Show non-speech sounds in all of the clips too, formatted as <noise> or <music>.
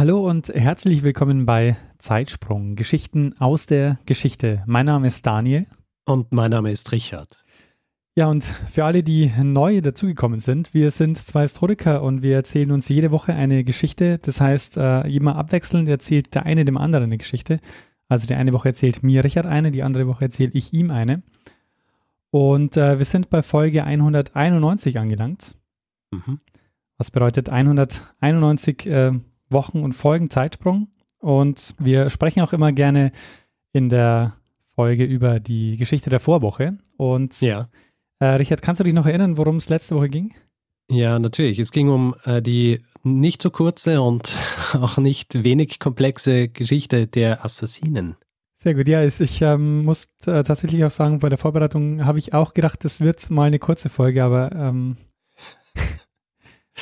Hallo und herzlich willkommen bei Zeitsprung, Geschichten aus der Geschichte. Mein Name ist Daniel. Und mein Name ist Richard. Ja, und für alle, die neu dazugekommen sind, wir sind zwei Historiker und wir erzählen uns jede Woche eine Geschichte. Das heißt, äh, immer abwechselnd erzählt der eine dem anderen eine Geschichte. Also die eine Woche erzählt mir Richard eine, die andere Woche erzähle ich ihm eine. Und äh, wir sind bei Folge 191 angelangt. Mhm. Was bedeutet 191 äh, Wochen und Folgen Zeitsprung. Und wir sprechen auch immer gerne in der Folge über die Geschichte der Vorwoche. Und ja. äh, Richard, kannst du dich noch erinnern, worum es letzte Woche ging? Ja, natürlich. Es ging um äh, die nicht so kurze und <laughs> auch nicht wenig komplexe Geschichte der Assassinen. Sehr gut, ja, ich ähm, muss äh, tatsächlich auch sagen, bei der Vorbereitung habe ich auch gedacht, das wird mal eine kurze Folge, aber ähm,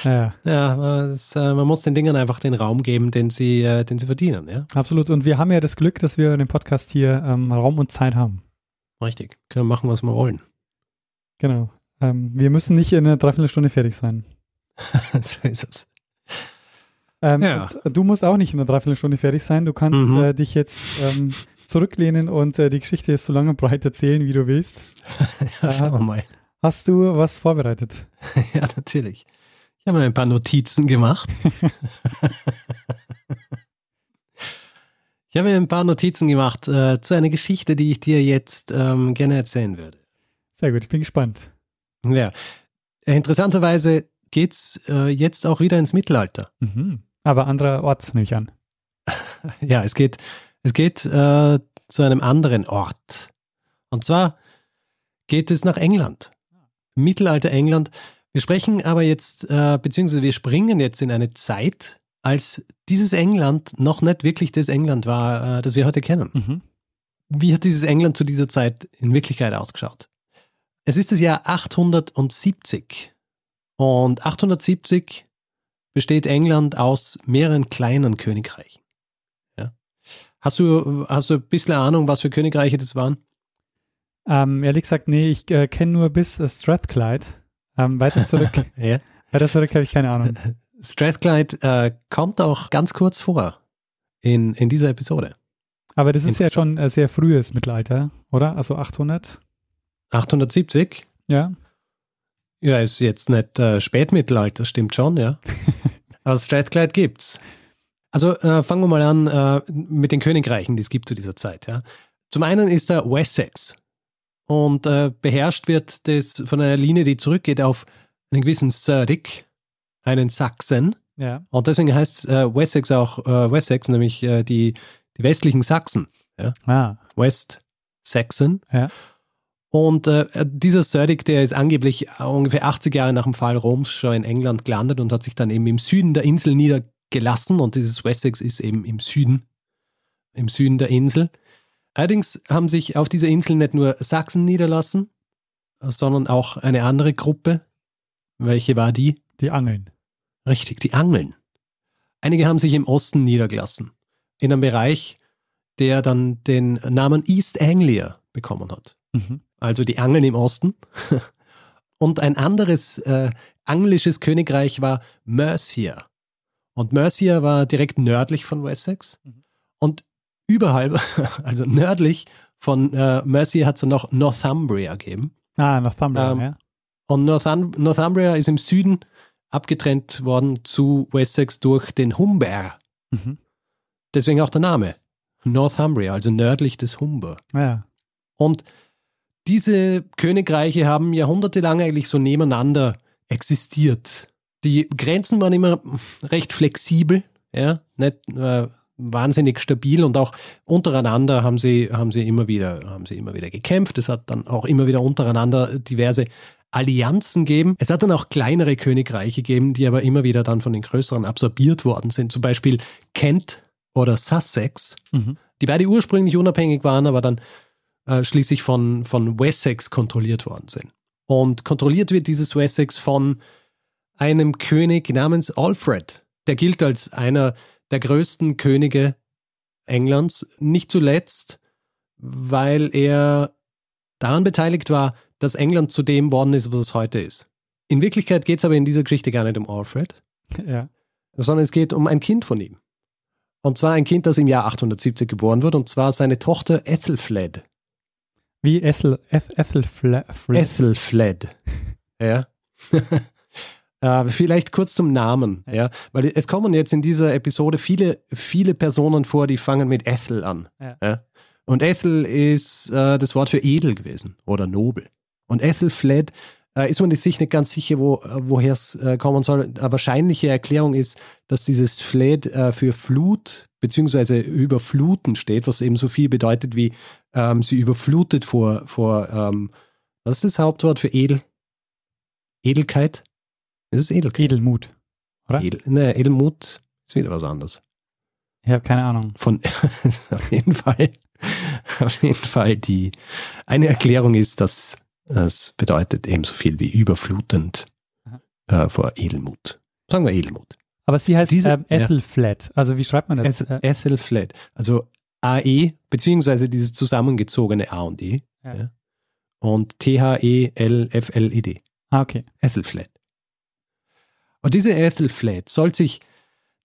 ja, ja es, äh, man muss den Dingen einfach den Raum geben, den sie, äh, den sie verdienen. Ja? Absolut. Und wir haben ja das Glück, dass wir in dem Podcast hier ähm, Raum und Zeit haben. Richtig. Können wir machen, was wir wollen. Genau. Ähm, wir müssen nicht in einer Dreiviertelstunde fertig sein. <laughs> so ist es. Ähm, ja. du musst auch nicht in einer Dreiviertelstunde fertig sein. Du kannst mhm. äh, dich jetzt ähm, zurücklehnen und äh, die Geschichte so lange und breit erzählen, wie du willst. <laughs> ja, schauen wir mal. Hast du was vorbereitet? <laughs> ja, natürlich. Ich habe mir ein paar Notizen gemacht. <laughs> ich habe mir ein paar Notizen gemacht äh, zu einer Geschichte, die ich dir jetzt ähm, gerne erzählen würde. Sehr gut, ich bin gespannt. Ja. Interessanterweise geht es äh, jetzt auch wieder ins Mittelalter. Mhm. Aber anderer Ort, nehme ich an. <laughs> ja, es geht, es geht äh, zu einem anderen Ort. Und zwar geht es nach England. Mittelalter England. Wir sprechen aber jetzt, äh, beziehungsweise wir springen jetzt in eine Zeit, als dieses England noch nicht wirklich das England war, äh, das wir heute kennen. Mhm. Wie hat dieses England zu dieser Zeit in Wirklichkeit ausgeschaut? Es ist das Jahr 870 und 870 besteht England aus mehreren kleinen Königreichen. Ja. Hast, du, hast du ein bisschen Ahnung, was für Königreiche das waren? Ähm, ehrlich gesagt, nee, ich äh, kenne nur bis äh, Strathclyde. Ähm, weiter zurück. <laughs> ja. Weiter zurück habe ich keine Ahnung. Strathclyde äh, kommt auch ganz kurz vor in, in dieser Episode. Aber das ist ja schon äh, sehr frühes Mittelalter, oder? Also 800? 870? Ja. Ja, ist jetzt nicht äh, Spätmittelalter, stimmt schon, ja. <laughs> Aber Strathclyde gibt's. Also äh, fangen wir mal an äh, mit den Königreichen, die es gibt zu dieser Zeit. Ja. Zum einen ist da Wessex und äh, beherrscht wird das von einer Linie, die zurückgeht auf einen gewissen Surdic, einen Sachsen. Ja. Und deswegen heißt äh, Wessex auch äh, Wessex, nämlich äh, die, die westlichen Sachsen. Ja? Ah. West Saxon. Ja. Und äh, dieser Surdic, der ist angeblich ungefähr 80 Jahre nach dem Fall Roms schon in England gelandet und hat sich dann eben im Süden der Insel niedergelassen. Und dieses Wessex ist eben im Süden, im Süden der Insel. Allerdings haben sich auf dieser Insel nicht nur Sachsen niederlassen, sondern auch eine andere Gruppe. Welche war die? Die Angeln. Richtig, die Angeln. Einige haben sich im Osten niedergelassen, in einem Bereich, der dann den Namen East Anglia bekommen hat. Mhm. Also die Angeln im Osten. <laughs> Und ein anderes äh, anglisches Königreich war Mercia. Und Mercia war direkt nördlich von Wessex. Mhm. Und überhalb, <laughs> also nördlich von äh, Mercia hat es noch Northumbria gegeben. Ah, Northumbria, ähm, ja. Und Northum Northumbria ist im Süden abgetrennt worden zu Wessex durch den Humber. Mhm. Deswegen auch der Name. Northumbria, also nördlich des Humber. Ja. Und diese Königreiche haben jahrhundertelang eigentlich so nebeneinander existiert. Die Grenzen waren immer recht flexibel, ja, nicht äh, wahnsinnig stabil und auch untereinander haben sie, haben sie immer wieder, haben sie immer wieder gekämpft. Es hat dann auch immer wieder untereinander diverse Allianzen geben. Es hat dann auch kleinere Königreiche gegeben, die aber immer wieder dann von den größeren absorbiert worden sind. Zum Beispiel Kent oder Sussex, mhm. die beide ursprünglich unabhängig waren, aber dann äh, schließlich von, von Wessex kontrolliert worden sind. Und kontrolliert wird dieses Wessex von einem König namens Alfred. Der gilt als einer der größten Könige Englands, nicht zuletzt, weil er daran beteiligt war, dass England zu dem worden ist, was es heute ist. In Wirklichkeit geht es aber in dieser Geschichte gar nicht um Alfred, <laughs> ja. sondern es geht um ein Kind von ihm. Und zwar ein Kind, das im Jahr 870 geboren wird, und zwar seine Tochter Ethelfled. Wie Ethel, Ethelfled? Ethelfled. <laughs> ja. <laughs> Äh, vielleicht kurz zum Namen, ja. weil es kommen jetzt in dieser Episode viele, viele Personen vor, die fangen mit Ethel an. Ja. ja? Und Ethel ist äh, das Wort für edel gewesen oder nobel. Und Ethelfled äh, ist man sich nicht ganz sicher, wo, woher es äh, kommen soll. Eine wahrscheinliche Erklärung ist, dass dieses Fled äh, für Flut bzw. überfluten steht, was eben so viel bedeutet wie ähm, sie überflutet vor, vor ähm, was ist das Hauptwort für edel? Edelkeit? Ist es Edelkeit? Edelmut, oder? Edel, ne, Edelmut ist wieder was anderes. Ich habe keine Ahnung. Von, <laughs> auf jeden Fall, auf jeden Fall die, eine Erklärung ist, dass das bedeutet ebenso viel wie überflutend äh, vor Edelmut. Sagen wir Edelmut. Aber sie heißt Diese, ähm, Ethelflat. Ja. Also wie schreibt man das? Ethel, Ethelflat. Also AE, beziehungsweise dieses zusammengezogene A und E. Ja. Ja. Und T-H-E-L-F-L-E-D. Ah, okay. Ethelflat. Und diese Ethelflat soll sich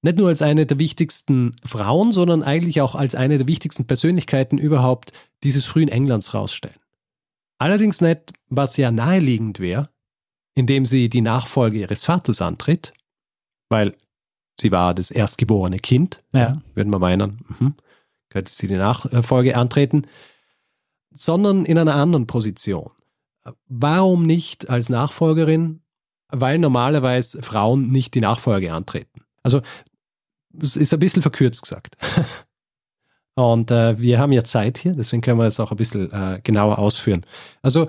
nicht nur als eine der wichtigsten Frauen, sondern eigentlich auch als eine der wichtigsten Persönlichkeiten überhaupt dieses frühen Englands rausstellen. Allerdings nicht, was ja naheliegend wäre, indem sie die Nachfolge ihres Vaters antritt, weil sie war das erstgeborene Kind, ja. würden wir meinen, mhm, könnte sie die Nachfolge antreten, sondern in einer anderen Position. Warum nicht als Nachfolgerin? Weil normalerweise Frauen nicht die Nachfolge antreten. Also, es ist ein bisschen verkürzt gesagt. <laughs> Und äh, wir haben ja Zeit hier, deswegen können wir es auch ein bisschen äh, genauer ausführen. Also,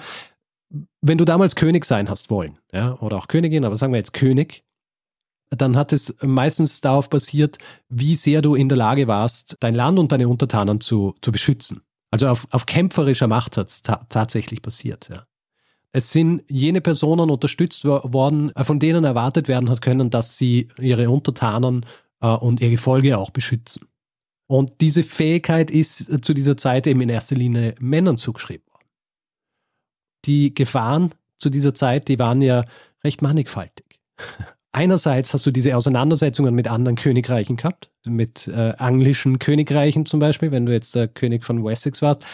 wenn du damals König sein hast wollen, ja, oder auch Königin, aber sagen wir jetzt König, dann hat es meistens darauf basiert, wie sehr du in der Lage warst, dein Land und deine Untertanen zu, zu beschützen. Also auf, auf kämpferischer Macht hat es ta tatsächlich passiert. Ja. Es sind jene Personen unterstützt worden, von denen erwartet werden hat können, dass sie ihre Untertanen äh, und ihr Gefolge auch beschützen. Und diese Fähigkeit ist zu dieser Zeit eben in erster Linie Männern zugeschrieben worden. Die Gefahren zu dieser Zeit, die waren ja recht mannigfaltig. <laughs> Einerseits hast du diese Auseinandersetzungen mit anderen Königreichen gehabt, mit äh, anglischen Königreichen zum Beispiel, wenn du jetzt der König von Wessex warst.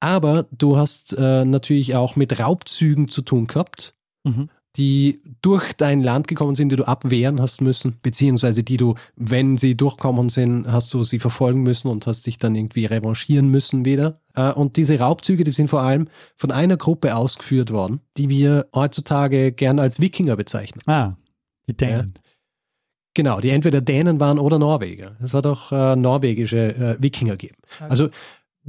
Aber du hast äh, natürlich auch mit Raubzügen zu tun gehabt. Mhm die durch dein Land gekommen sind, die du abwehren hast müssen, beziehungsweise die du, wenn sie durchkommen sind, hast du sie verfolgen müssen und hast dich dann irgendwie revanchieren müssen wieder. Äh, und diese Raubzüge, die sind vor allem von einer Gruppe ausgeführt worden, die wir heutzutage gern als Wikinger bezeichnen. Ah, die Dänen. Ja. Genau, die entweder Dänen waren oder Norweger. Es hat auch äh, norwegische äh, Wikinger gegeben. Also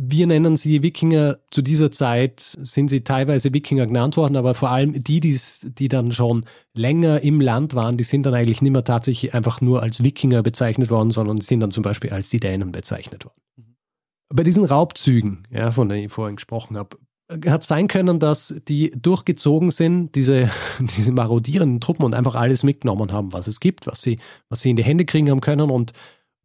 wir nennen sie Wikinger. Zu dieser Zeit sind sie teilweise Wikinger genannt worden, aber vor allem die, die dann schon länger im Land waren, die sind dann eigentlich nicht mehr tatsächlich einfach nur als Wikinger bezeichnet worden, sondern sind dann zum Beispiel als die Dänen bezeichnet worden. Mhm. Bei diesen Raubzügen, ja, von denen ich vorhin gesprochen habe, hat sein können, dass die durchgezogen sind, diese, <laughs> diese marodierenden Truppen und einfach alles mitgenommen haben, was es gibt, was sie, was sie in die Hände kriegen haben können und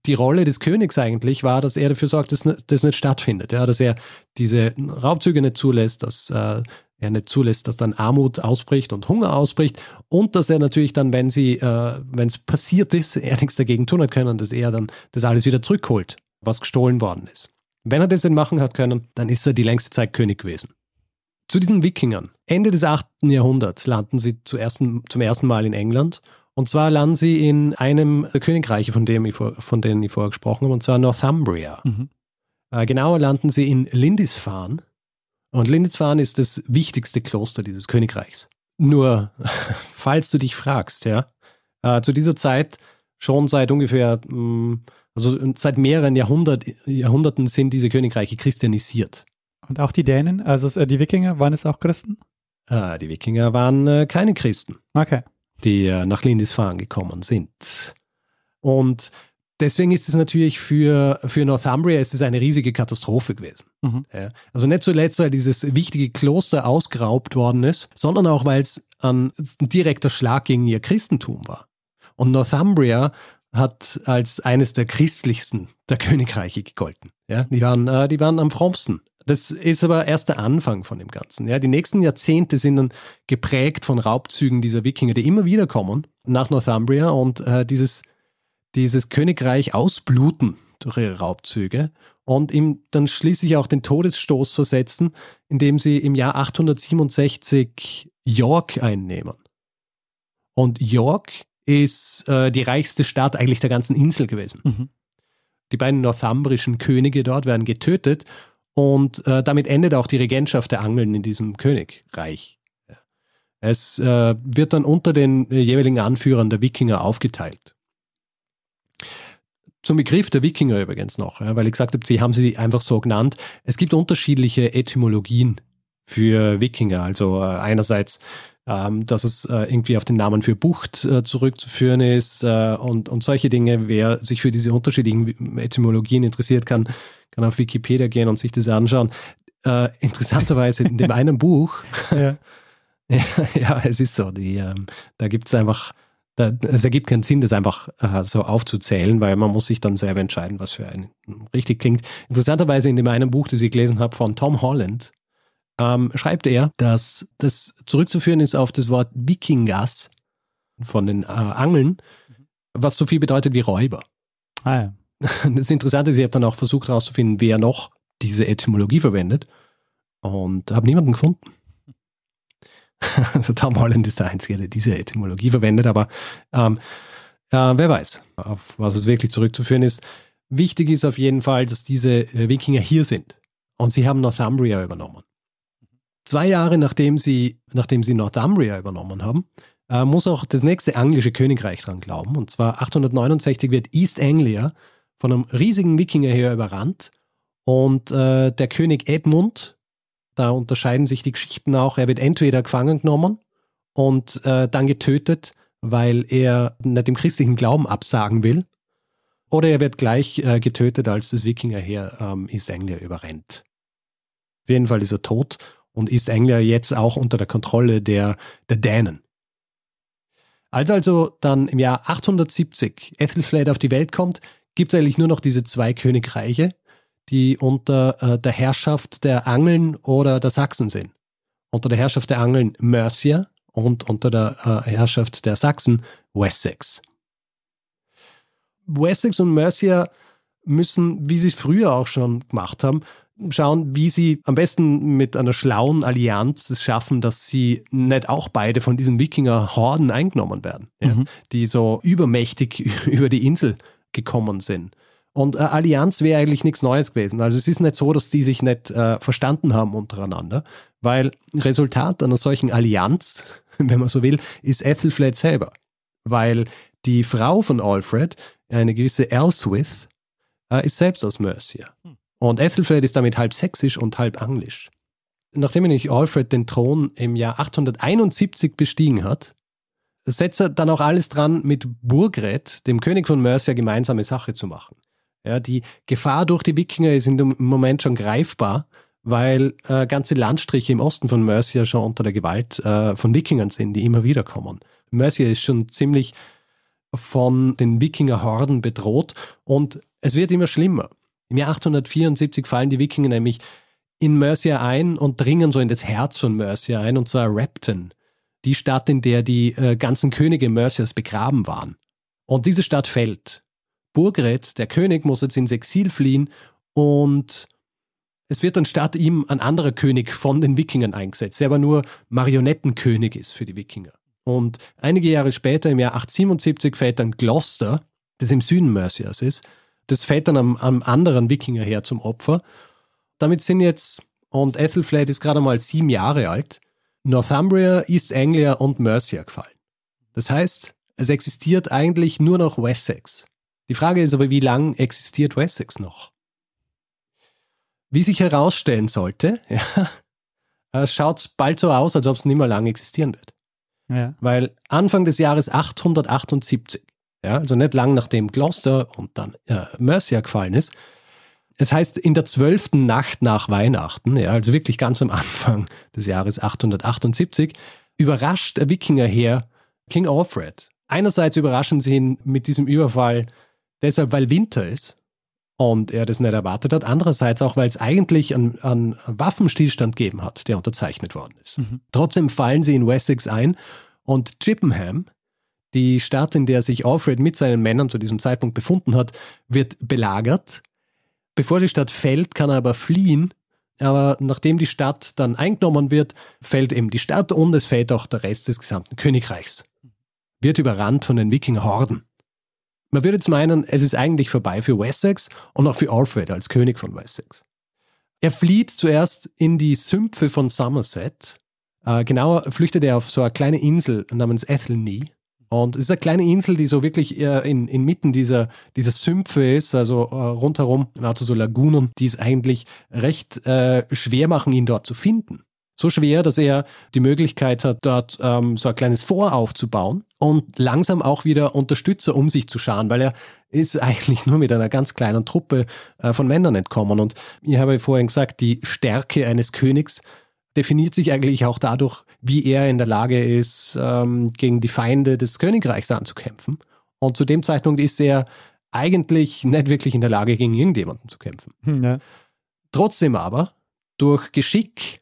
die Rolle des Königs eigentlich war, dass er dafür sorgt, dass das nicht stattfindet. Ja, dass er diese Raubzüge nicht zulässt, dass äh, er nicht zulässt, dass dann Armut ausbricht und Hunger ausbricht und dass er natürlich dann, wenn sie, äh, wenn es passiert ist, <laughs> er nichts dagegen tun hat können, dass er dann das alles wieder zurückholt, was gestohlen worden ist. Wenn er das denn machen hat können, dann ist er die längste Zeit König gewesen. Zu diesen Wikingern. Ende des 8. Jahrhunderts landen sie zuerst, zum ersten Mal in England und zwar landen sie in einem der Königreiche, von, dem ich vor, von denen ich vorher gesprochen habe, und zwar Northumbria. Mhm. Äh, genauer landen sie in Lindisfarne. Und Lindisfarne ist das wichtigste Kloster dieses Königreichs. Nur, <laughs> falls du dich fragst, ja, äh, zu dieser Zeit schon seit ungefähr, mh, mm, also seit mehreren Jahrhundert, Jahrhunderten sind diese Königreiche christianisiert. Und auch die Dänen, also äh, die Wikinger, waren es auch Christen? Äh, die Wikinger waren äh, keine Christen, Okay. Die äh, nach Lindisfarne gekommen sind. Und deswegen ist es natürlich für, für Northumbria ist es eine riesige Katastrophe gewesen. Mhm. Ja. Also nicht zuletzt, weil dieses wichtige Kloster ausgeraubt worden ist, sondern auch, weil es ein, ein direkter Schlag gegen ihr Christentum war. Und Northumbria hat als eines der christlichsten der Königreiche gegolten. Ja, die waren, äh, die waren am frommsten. Das ist aber erst der Anfang von dem Ganzen. Ja, die nächsten Jahrzehnte sind dann geprägt von Raubzügen dieser Wikinger, die immer wieder kommen nach Northumbria und äh, dieses, dieses Königreich ausbluten durch ihre Raubzüge und ihm dann schließlich auch den Todesstoß versetzen, indem sie im Jahr 867 York einnehmen. Und York ist äh, die reichste Stadt eigentlich der ganzen Insel gewesen. Mhm. Die beiden northumbrischen Könige dort werden getötet und äh, damit endet auch die Regentschaft der Angeln in diesem Königreich. Es äh, wird dann unter den äh, jeweiligen Anführern der Wikinger aufgeteilt. Zum Begriff der Wikinger übrigens noch, ja, weil ich gesagt habe, sie haben sie einfach so genannt. Es gibt unterschiedliche Etymologien für Wikinger. Also äh, einerseits ähm, dass es äh, irgendwie auf den Namen für Bucht äh, zurückzuführen ist äh, und, und solche Dinge. Wer sich für diese unterschiedlichen Etymologien interessiert, kann, kann auf Wikipedia gehen und sich das anschauen. Äh, interessanterweise in dem <laughs> einen Buch, Ja. <laughs> ja, ja, es ist so, die, ähm, da gibt es einfach, da, es ergibt keinen Sinn, das einfach äh, so aufzuzählen, weil man muss sich dann selber entscheiden, was für einen richtig klingt. Interessanterweise in dem einen Buch, das ich gelesen habe von Tom Holland, ähm, schreibt er, dass das zurückzuführen ist auf das Wort Wikingas von den äh, Angeln, was so viel bedeutet wie Räuber. Ah ja. <laughs> Das Interessante ist, ich habe dann auch versucht herauszufinden, wer noch diese Etymologie verwendet und habe niemanden gefunden. <laughs> Also Tom Holland ist der Einzige, der diese Etymologie verwendet, aber ähm, äh, wer weiß, auf was es wirklich zurückzuführen ist. Wichtig ist auf jeden Fall, dass diese äh, Wikinger hier sind und sie haben Northumbria übernommen. Zwei Jahre nachdem sie, nachdem sie Northumbria übernommen haben, äh, muss auch das nächste anglische Königreich dran glauben. Und zwar 869 wird East Anglia von einem riesigen Wikingerheer überrannt. Und äh, der König Edmund, da unterscheiden sich die Geschichten auch, er wird entweder gefangen genommen und äh, dann getötet, weil er nicht dem christlichen Glauben absagen will, oder er wird gleich äh, getötet, als das Wikingerheer ähm, East Anglia überrennt. Auf jeden Fall ist er tot und ist Anglia jetzt auch unter der Kontrolle der, der Dänen. Als also dann im Jahr 870 Ethelflaed auf die Welt kommt, gibt es eigentlich nur noch diese zwei Königreiche, die unter äh, der Herrschaft der Angeln oder der Sachsen sind. Unter der Herrschaft der Angeln Mercia und unter der äh, Herrschaft der Sachsen Wessex. Wessex und Mercia müssen, wie sie es früher auch schon gemacht haben, schauen, wie sie am besten mit einer schlauen Allianz es schaffen, dass sie nicht auch beide von diesen Wikinger-Horden eingenommen werden, ja, Mhm. die so übermächtig <laughs> über die Insel gekommen sind. Und eine Allianz wäre eigentlich nichts Neues gewesen. Also es ist nicht so, dass die sich nicht äh, verstanden haben untereinander, weil Resultat einer solchen Allianz, <laughs> wenn man so will, ist Ethelflaed selber. Weil die Frau von Alfred, eine gewisse Elswith, äh, ist selbst aus Mercia. Und Ethelflaed ist damit halb sächsisch und halb anglisch. Nachdem nämlich Alfred den Thron im Jahr 871 bestiegen hat, setzt er dann auch alles dran, mit Burgred, dem König von Mercia, gemeinsame Sache zu machen. Ja, die Gefahr durch die Wikinger ist dem Moment schon greifbar, weil äh, ganze Landstriche im Osten von Mercia schon unter der Gewalt äh, von Wikingern sind, die immer wieder kommen. Mercia ist schon ziemlich von den Wikingerhorden bedroht und es wird immer schlimmer. Im Jahr 874 fallen die Wikinger nämlich in Mercia ein und dringen so in das Herz von Mercia ein, und zwar Repton, die Stadt, in der die äh, ganzen Könige Mercias begraben waren. Und diese Stadt fällt. Burgred, der König, muss jetzt ins Exil fliehen und es wird dann statt ihm ein anderer König von den Wikingern eingesetzt, der aber nur Marionettenkönig ist für die Wikinger. Und einige Jahre später, im Jahr 877, fällt dann Gloucester, das im Süden Mercias ist, das fällt dann am, am anderen Wikingerheer zum Opfer. Damit sind jetzt, und Ethelflaed ist gerade mal sieben Jahre alt, Northumbria, East Anglia und Mercia gefallen. Das heißt, es existiert eigentlich nur noch Wessex. Die Frage ist aber, wie lang existiert Wessex noch? Wie sich herausstellen sollte, <laughs> ja, äh, schaut es bald so aus, als ob es nicht mehr lange existieren wird. Ja. Weil Anfang des Jahres 878, ja, also nicht lang nachdem Gloucester und dann äh, Mercia gefallen ist, es heißt in der zwölften Nacht nach Weihnachten, ja, also wirklich ganz am Anfang des Jahres 878, überrascht der Wikingerheer King Alfred. Einerseits überraschen sie ihn mit diesem Überfall deshalb, weil Winter ist und er das nicht erwartet hat. Andererseits auch, weil es eigentlich einen, einen Waffenstillstand gegeben hat, der unterzeichnet worden ist. Mhm. Trotzdem fallen sie in Wessex ein und Chippenham, die Stadt, in der sich Alfred mit seinen Männern zu diesem Zeitpunkt befunden hat, wird belagert. Bevor die Stadt fällt, kann er aber fliehen. Aber nachdem die Stadt dann eingenommen wird, fällt eben die Stadt und es fällt auch der Rest des gesamten Königreichs. Wird überrannt von den Wikingerhorden. Man würde jetzt meinen, es ist eigentlich vorbei für Wessex und auch für Alfred als König von Wessex. Er flieht zuerst in die Sümpfe von Somerset. Äh, genauer flüchtet er auf so eine kleine Insel namens Athelney. Und es ist eine kleine Insel, die so wirklich in, inmitten dieser, dieser Sümpfe ist, also äh, rundherum, also so Lagunen, die es eigentlich recht äh, schwer machen, ihn dort zu finden. So schwer, dass er die Möglichkeit hat, dort ähm, so ein kleines Vor aufzubauen und langsam auch wieder Unterstützer um sich zu scharen, weil er ist <laughs> eigentlich nur mit einer ganz kleinen Truppe äh, von Männern entkommen. Und ich habe vorhin gesagt, die Stärke eines Königs definiert sich eigentlich auch dadurch, wie er in der Lage ist, ähm, gegen die Feinde des Königreichs anzukämpfen. Und zu dem Zeitpunkt ist er eigentlich nicht wirklich in der Lage, gegen irgendjemanden zu kämpfen. Hm, ja. Trotzdem aber, durch Geschick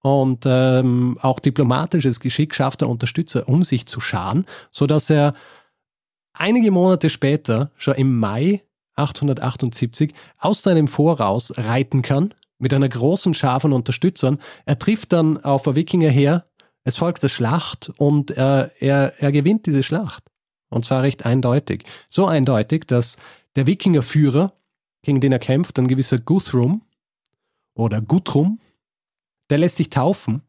und ähm, auch diplomatisches Geschick schafft er Unterstützer, um sich zu scharen, sodass er einige Monate später, schon im Mai 878, aus seinem Voraus reiten kann mit einer großen Schar von Unterstützern. Er trifft dann auf ein Wikingerheer, es folgt eine Schlacht und er, er, er gewinnt diese Schlacht. Und zwar recht eindeutig. So eindeutig, dass der Wikingerführer, gegen den er kämpft, ein gewisser Guthrum oder Guthrum, der lässt sich taufen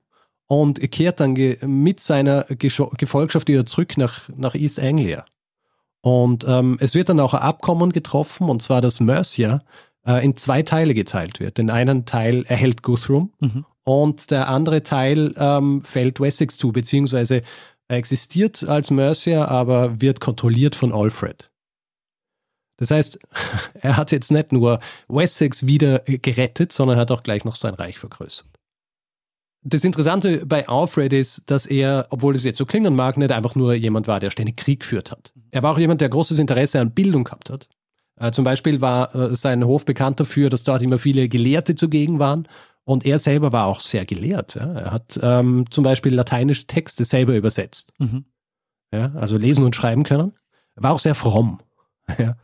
und kehrt dann mit seiner Gefolgschaft wieder zurück nach, nach East Anglia. Und ähm, es wird dann auch ein Abkommen getroffen, und zwar, dass Mercia äh, in zwei Teile geteilt wird. Den einen Teil erhält Guthrum mhm. und der andere Teil ähm, fällt Wessex zu, beziehungsweise existiert als Mercia, aber wird kontrolliert von Alfred. Das heißt, <laughs> er hat jetzt nicht nur Wessex wieder gerettet, sondern hat auch gleich noch sein Reich vergrößert. Das Interessante bei Alfred ist, dass er, obwohl es jetzt so klingen mag, nicht einfach nur jemand war, der ständig Krieg geführt hat. Er war auch jemand, der großes Interesse an Bildung gehabt hat. Äh, zum Beispiel war äh, sein Hof bekannt dafür, dass dort immer viele Gelehrte zugegen waren. Und er selber war auch sehr gelehrt. Ja. Er hat ähm, zum Beispiel lateinische Texte selber übersetzt. Mhm. Ja, also lesen und schreiben können. Er war auch sehr fromm. Ja,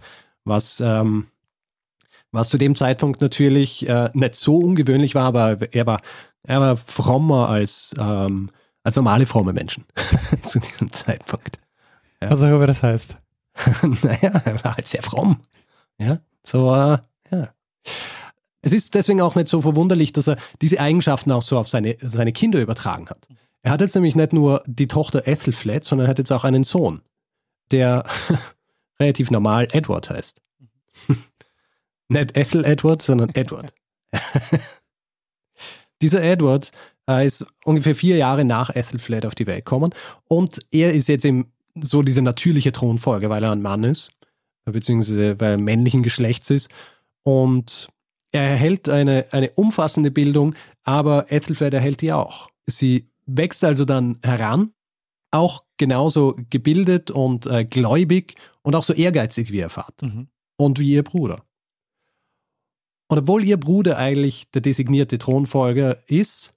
was ähm, was zu dem Zeitpunkt natürlich äh, nicht so ungewöhnlich war, aber er war, er war frommer als, ähm, als normale fromme Menschen <laughs> zu diesem Zeitpunkt. Ja. Was auch immer das heißt. <laughs> naja, er war halt sehr fromm. Ja, so, äh, ja. Es ist deswegen auch nicht so verwunderlich, dass er diese Eigenschaften auch so auf seine, seine Kinder übertragen hat. Er hat jetzt nämlich nicht nur die Tochter Ethelflaed, sondern er hat jetzt auch einen Sohn, der <laughs> relativ normal Edward heißt. <laughs> Nicht Ethel Edward, sondern Edward. <laughs> Dieser Edward äh, ist ungefähr vier Jahre nach Ethelflaed auf die Welt gekommen und er ist jetzt eben so diese natürliche Thronfolge, weil er ein Mann ist, beziehungsweise weil er männlichen Geschlechts ist und er erhält eine, eine umfassende Bildung, aber Ethelflaed erhält die auch. Sie wächst also dann heran, auch genauso gebildet und äh, gläubig und auch so ehrgeizig wie ihr Vater mhm. und wie ihr Bruder. Und obwohl ihr Bruder eigentlich der designierte Thronfolger ist,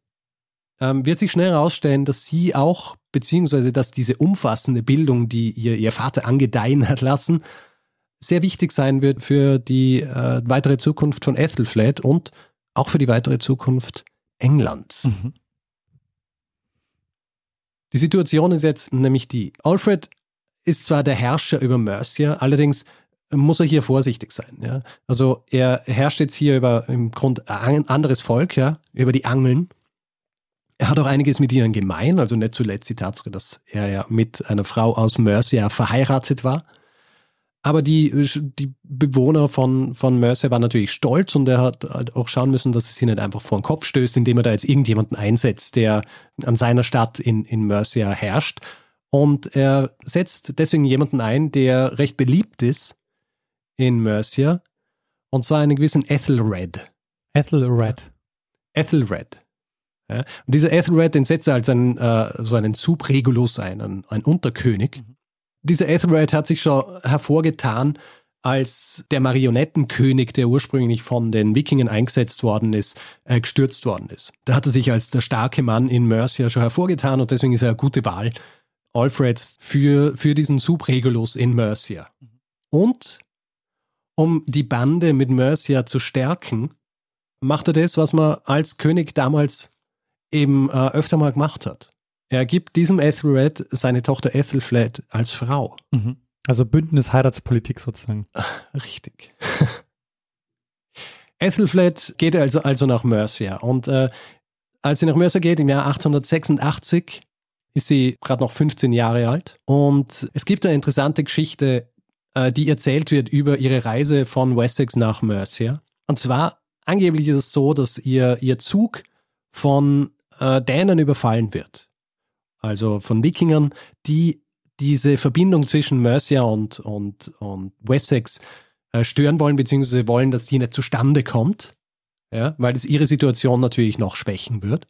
ähm, wird sich schnell herausstellen, dass sie auch, beziehungsweise dass diese umfassende Bildung, die ihr, ihr Vater angedeihen hat lassen, sehr wichtig sein wird für die äh, weitere Zukunft von Ethelflaed und auch für die weitere Zukunft Englands. Mhm. Die Situation ist jetzt nämlich die. Alfred ist zwar der Herrscher über Mercia, allerdings muss er hier vorsichtig sein. Ja? Also er herrscht jetzt hier über im Grund ein anderes Volk, ja, über die Angeln. Er hat auch einiges mit ihnen gemein, also nicht zuletzt die Tatsache, dass er ja mit einer Frau aus Mercia verheiratet war. Aber die, die Bewohner von, von Mercia waren natürlich stolz und er hat halt auch schauen müssen, dass es sie nicht einfach vor den Kopf stößt, indem er da jetzt irgendjemanden einsetzt, der an seiner Stadt in, in Mercia herrscht. Und er setzt deswegen jemanden ein, der recht beliebt ist in Mercia, und zwar einen gewissen Ethelred. Ethelred. Ethelred. Ja? Und dieser Ethelred, den setzt er als einen, äh, so einen Subregulus ein, ein, ein Unterkönig. Mhm. Dieser Ethelred hat sich schon hervorgetan als der Marionettenkönig, der ursprünglich von den Wikingen eingesetzt worden ist, äh, gestürzt worden ist. Da hat er sich als der starke Mann in Mercia schon hervorgetan und deswegen ist er eine gute Wahl, Alfreds, für, für diesen Subregulus in Mercia. Und um die Bande mit Mercia zu stärken, macht er das, was man als König damals eben äh, öfter mal gemacht hat. Er gibt diesem Ethelred seine Tochter Ethelflaed als Frau. Mhm. Also Bündnis-Heiratspolitik sozusagen. Richtig. <laughs> Ethelflaed geht also, also nach Mercia und äh, als sie nach Mercia geht im Jahr 886 ist sie gerade noch 15 Jahre alt und es gibt eine interessante Geschichte, äh, die erzählt wird über ihre Reise von Wessex nach Mercia. Und zwar angeblich ist es so, dass ihr, ihr Zug von äh, Dänen überfallen wird. Also von Wikingern, die diese Verbindung zwischen Mercia und, und, und Wessex äh, stören wollen, beziehungsweise wollen, dass die nicht zustande kommt, ja, weil es ihre Situation natürlich noch schwächen wird.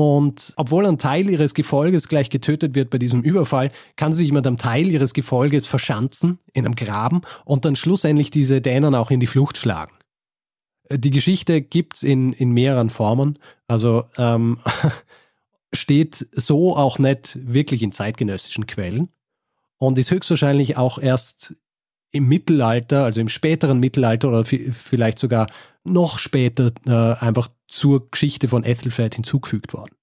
Und obwohl ein Teil ihres Gefolges gleich getötet wird bei diesem Überfall, kann sich mit einem Teil ihres Gefolges verschanzen in einem Graben und dann schlussendlich diese Dänen auch in die Flucht schlagen. Die Geschichte gibt es in, in mehreren Formen. Also ähm, <laughs> steht so auch nicht wirklich in zeitgenössischen Quellen und ist höchstwahrscheinlich auch erst im Mittelalter, also im späteren Mittelalter oder vielleicht sogar noch später äh, einfach zur Geschichte von Ethelflaed hinzugefügt worden.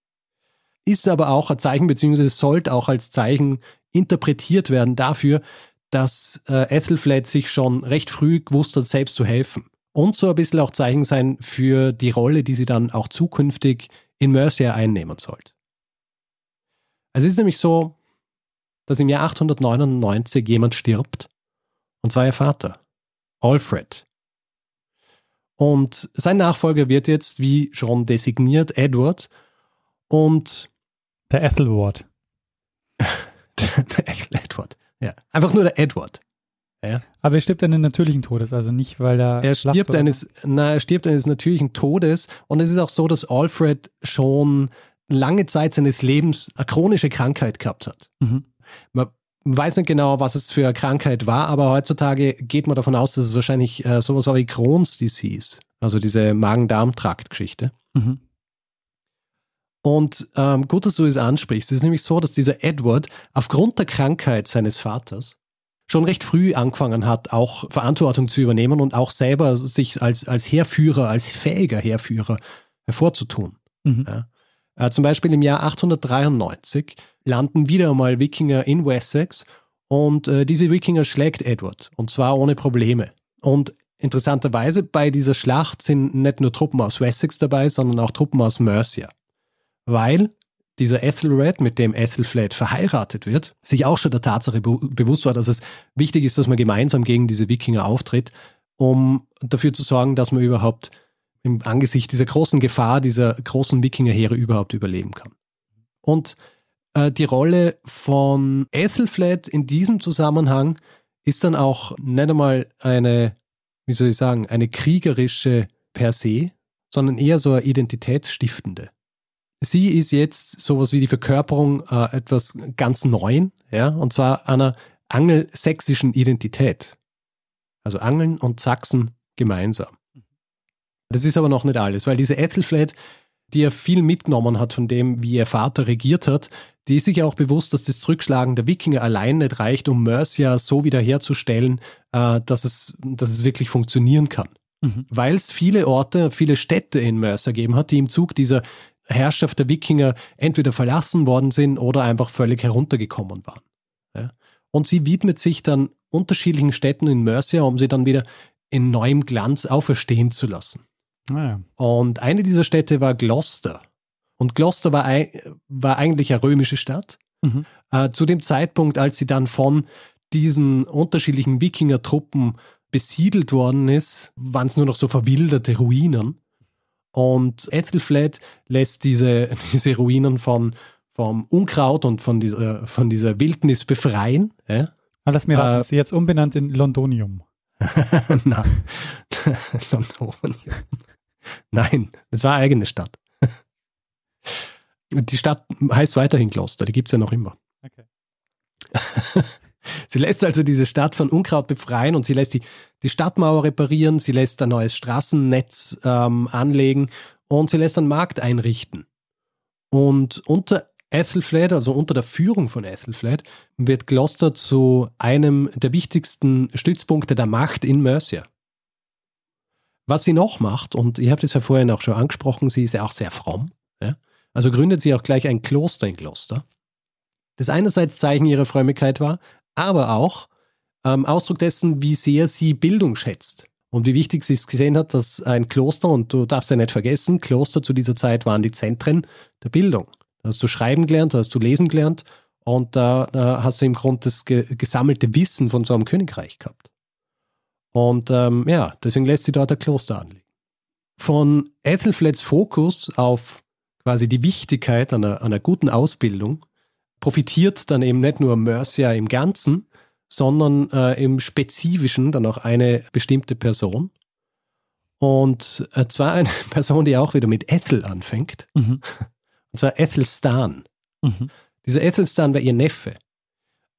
Ist aber auch ein Zeichen, beziehungsweise sollte auch als Zeichen interpretiert werden dafür, dass äh, Ethelflaed sich schon recht früh gewusst hat, selbst zu helfen und so ein bisschen auch Zeichen sein für die Rolle, die sie dann auch zukünftig in Mercia einnehmen sollte. Es ist nämlich so, dass im Jahr 899 jemand stirbt, und zwar ihr Vater, Alfred. Und sein Nachfolger wird jetzt, wie schon designiert, Edward. Und der Ethelward. der, <laughs> der Edward. Ja, einfach nur der Edward. Ja. Aber er stirbt eines natürlichen Todes, also nicht, weil er. Er stirbt eines, na, er stirbt eines natürlichen Todes und es ist auch so, dass Alfred schon lange Zeit seines Lebens eine chronische Krankheit gehabt hat. Mhm. Man weiß nicht genau, was es für eine Krankheit war, aber heutzutage geht man davon aus, dass es wahrscheinlich äh, sowas war wie Crohn's Disease, also diese Magen-Darm-Trakt-Geschichte. Mhm. Und ähm, gut, dass du es ansprichst. Es ist nämlich so, dass dieser Edward aufgrund der Krankheit seines Vaters schon recht früh angefangen hat, auch Verantwortung zu übernehmen und auch selber sich als, als Heerführer, als fähiger Heerführer hervorzutun. Mhm. Ja. Äh, zum Beispiel im Jahr 893 landen wieder einmal Wikinger in Wessex und äh, diese Wikinger schlägt Edward und zwar ohne Probleme. Und interessanterweise bei dieser Schlacht sind nicht nur Truppen aus Wessex dabei, sondern auch Truppen aus Mercia. Weil dieser Ethelred, mit dem Ethelflaed verheiratet wird, sich auch schon der Tatsache be bewusst war, dass es wichtig ist, dass man gemeinsam gegen diese Wikinger auftritt, um dafür zu sorgen, dass man überhaupt im Angesicht dieser großen Gefahr, dieser großen Wikingerheere überhaupt überleben kann. Und äh, die Rolle von Ethelflaed in diesem Zusammenhang ist dann auch nicht einmal eine, wie soll ich sagen, eine kriegerische per se, sondern eher so eine identitätsstiftende sie ist jetzt sowas wie die Verkörperung äh, etwas ganz Neuen, ja, und zwar einer angelsächsischen Identität. Also Angeln und Sachsen gemeinsam. Das ist aber noch nicht alles, weil diese Ethelflaed, die ja viel mitgenommen hat von dem, wie ihr Vater regiert hat, die ist sich ja auch bewusst, dass das Zurückschlagen der Wikinger allein nicht reicht, um Mercia so wiederherzustellen, äh, dass, es, dass es wirklich funktionieren kann. Mhm. Weil es viele Orte, viele Städte in Mercia gegeben hat, die im Zug dieser Herrschaft der Wikinger entweder verlassen worden sind oder einfach völlig heruntergekommen waren. Ja. Und sie widmet sich dann unterschiedlichen Städten in Mercia, um sie dann wieder in neuem Glanz auferstehen zu lassen. Ah ja. Und eine dieser Städte war Gloucester. Und Gloucester war, war eigentlich eine römische Stadt. Mhm. Äh, zu dem Zeitpunkt, als sie dann von diesen unterschiedlichen Wikinger-Truppen besiedelt worden ist, waren es nur noch so verwilderte Ruinen. Und Ethelflaed lässt diese, <laughs> diese Ruinen von, vom Unkraut und von dieser, von dieser Wildnis befreien. Ja? Ah, lass mir raten, äh, sie jetzt umbenannt in Londonium. <laughs> Nein. <laughs> Londonium. <laughs> Nein, das war eine eigene Stadt. <laughs> Die Stadt heißt weiterhin Kloster, die gibt es ja noch immer. Okay. <laughs> sie lässt also diese Stadt von Unkraut befreien und sie lässt die, die Stadtmauer reparieren, sie lässt ein neues Straßennetz ähm, anlegen und sie lässt einen Markt einrichten. Und unter Ethelflaed, also unter der Führung von Ethelflaed, wird Gloucester zu einem der wichtigsten Stützpunkte der Macht in Mercia. Was sie noch macht, und ihr habt es ja vorhin auch schon angesprochen, sie ist ja auch sehr fromm. Ja? Also gründet sie auch gleich ein Kloster in Gloucester. Das einerseits Zeichen ihrer Frömmigkeit war, aber auch ähm, Ausdruck dessen, wie sehr sie Bildung schätzt. Und wie wichtig sie es gesehen hat, dass ein Kloster, und du darfst ja nicht vergessen, Kloster zu dieser Zeit waren die Zentren der Bildung. Da hast du schreiben gelernt, da hast du lesen gelernt und da, da hast du im Grunde das ge gesammelte Wissen von so einem Königreich gehabt. Und ähm, ja, deswegen lässt sie dort ein Kloster anlegen. Von Ethelflaeds Fokus auf quasi die Wichtigkeit einer, einer guten Ausbildung profitiert dann eben nicht nur Mercia im Ganzen, sondern äh, im Spezifischen dann auch eine bestimmte Person. Und äh, zwar eine <laughs> Person, die auch wieder mit Ethel anfängt. Mhm. <laughs> Und zwar Ethelstan. Mhm. Dieser Ethelstan war ihr Neffe.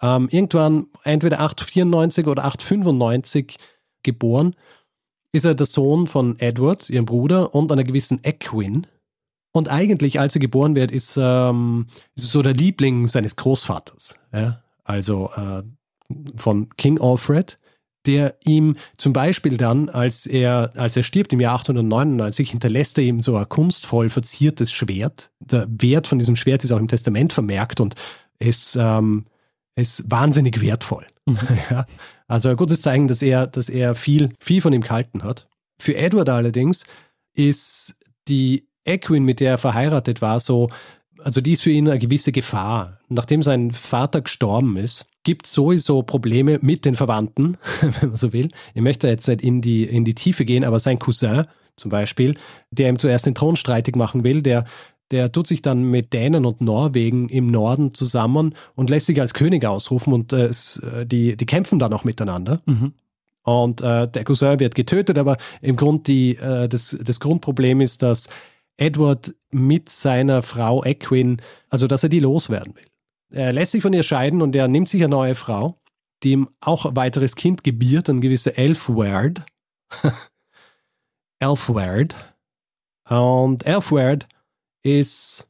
Ähm, irgendwann, entweder 894 oder 895 geboren, ist er der Sohn von Edward, ihrem Bruder, und einer gewissen Equin. Und eigentlich, als er geboren wird, ist, ähm, ist so der Liebling seines Großvaters. Ja? Also äh, von King Alfred, der ihm zum Beispiel dann, als er, als er stirbt im Jahr 899, hinterlässt er ihm so ein kunstvoll verziertes Schwert. Der Wert von diesem Schwert ist auch im Testament vermerkt und es ähm, ist wahnsinnig wertvoll. Mhm. <laughs> ja? Also ein gutes Zeichen, dass er, dass er viel, viel von ihm gehalten hat. Für Edward allerdings ist die Equin, mit der er verheiratet war, so, also die ist für ihn eine gewisse Gefahr. Nachdem sein Vater gestorben ist, gibt es sowieso Probleme mit den Verwandten, <laughs> wenn man so will. Ich möchte jetzt nicht in die, in die Tiefe gehen, aber sein Cousin zum Beispiel, der ihm zuerst den Thron streitig machen will, der, der tut sich dann mit Dänen und Norwegen im Norden zusammen und lässt sich als König ausrufen und äh, die, die kämpfen dann auch miteinander. Mhm. Und äh, der Cousin wird getötet, aber im Grund die, äh, das, das Grundproblem ist, dass Edward mit seiner Frau Equin, also dass er die loswerden will. Er lässt sich von ihr scheiden und er nimmt sich eine neue Frau, die ihm auch ein weiteres Kind gebiert, ein gewisser Elfward. <laughs> Elfward. Und Elfward ist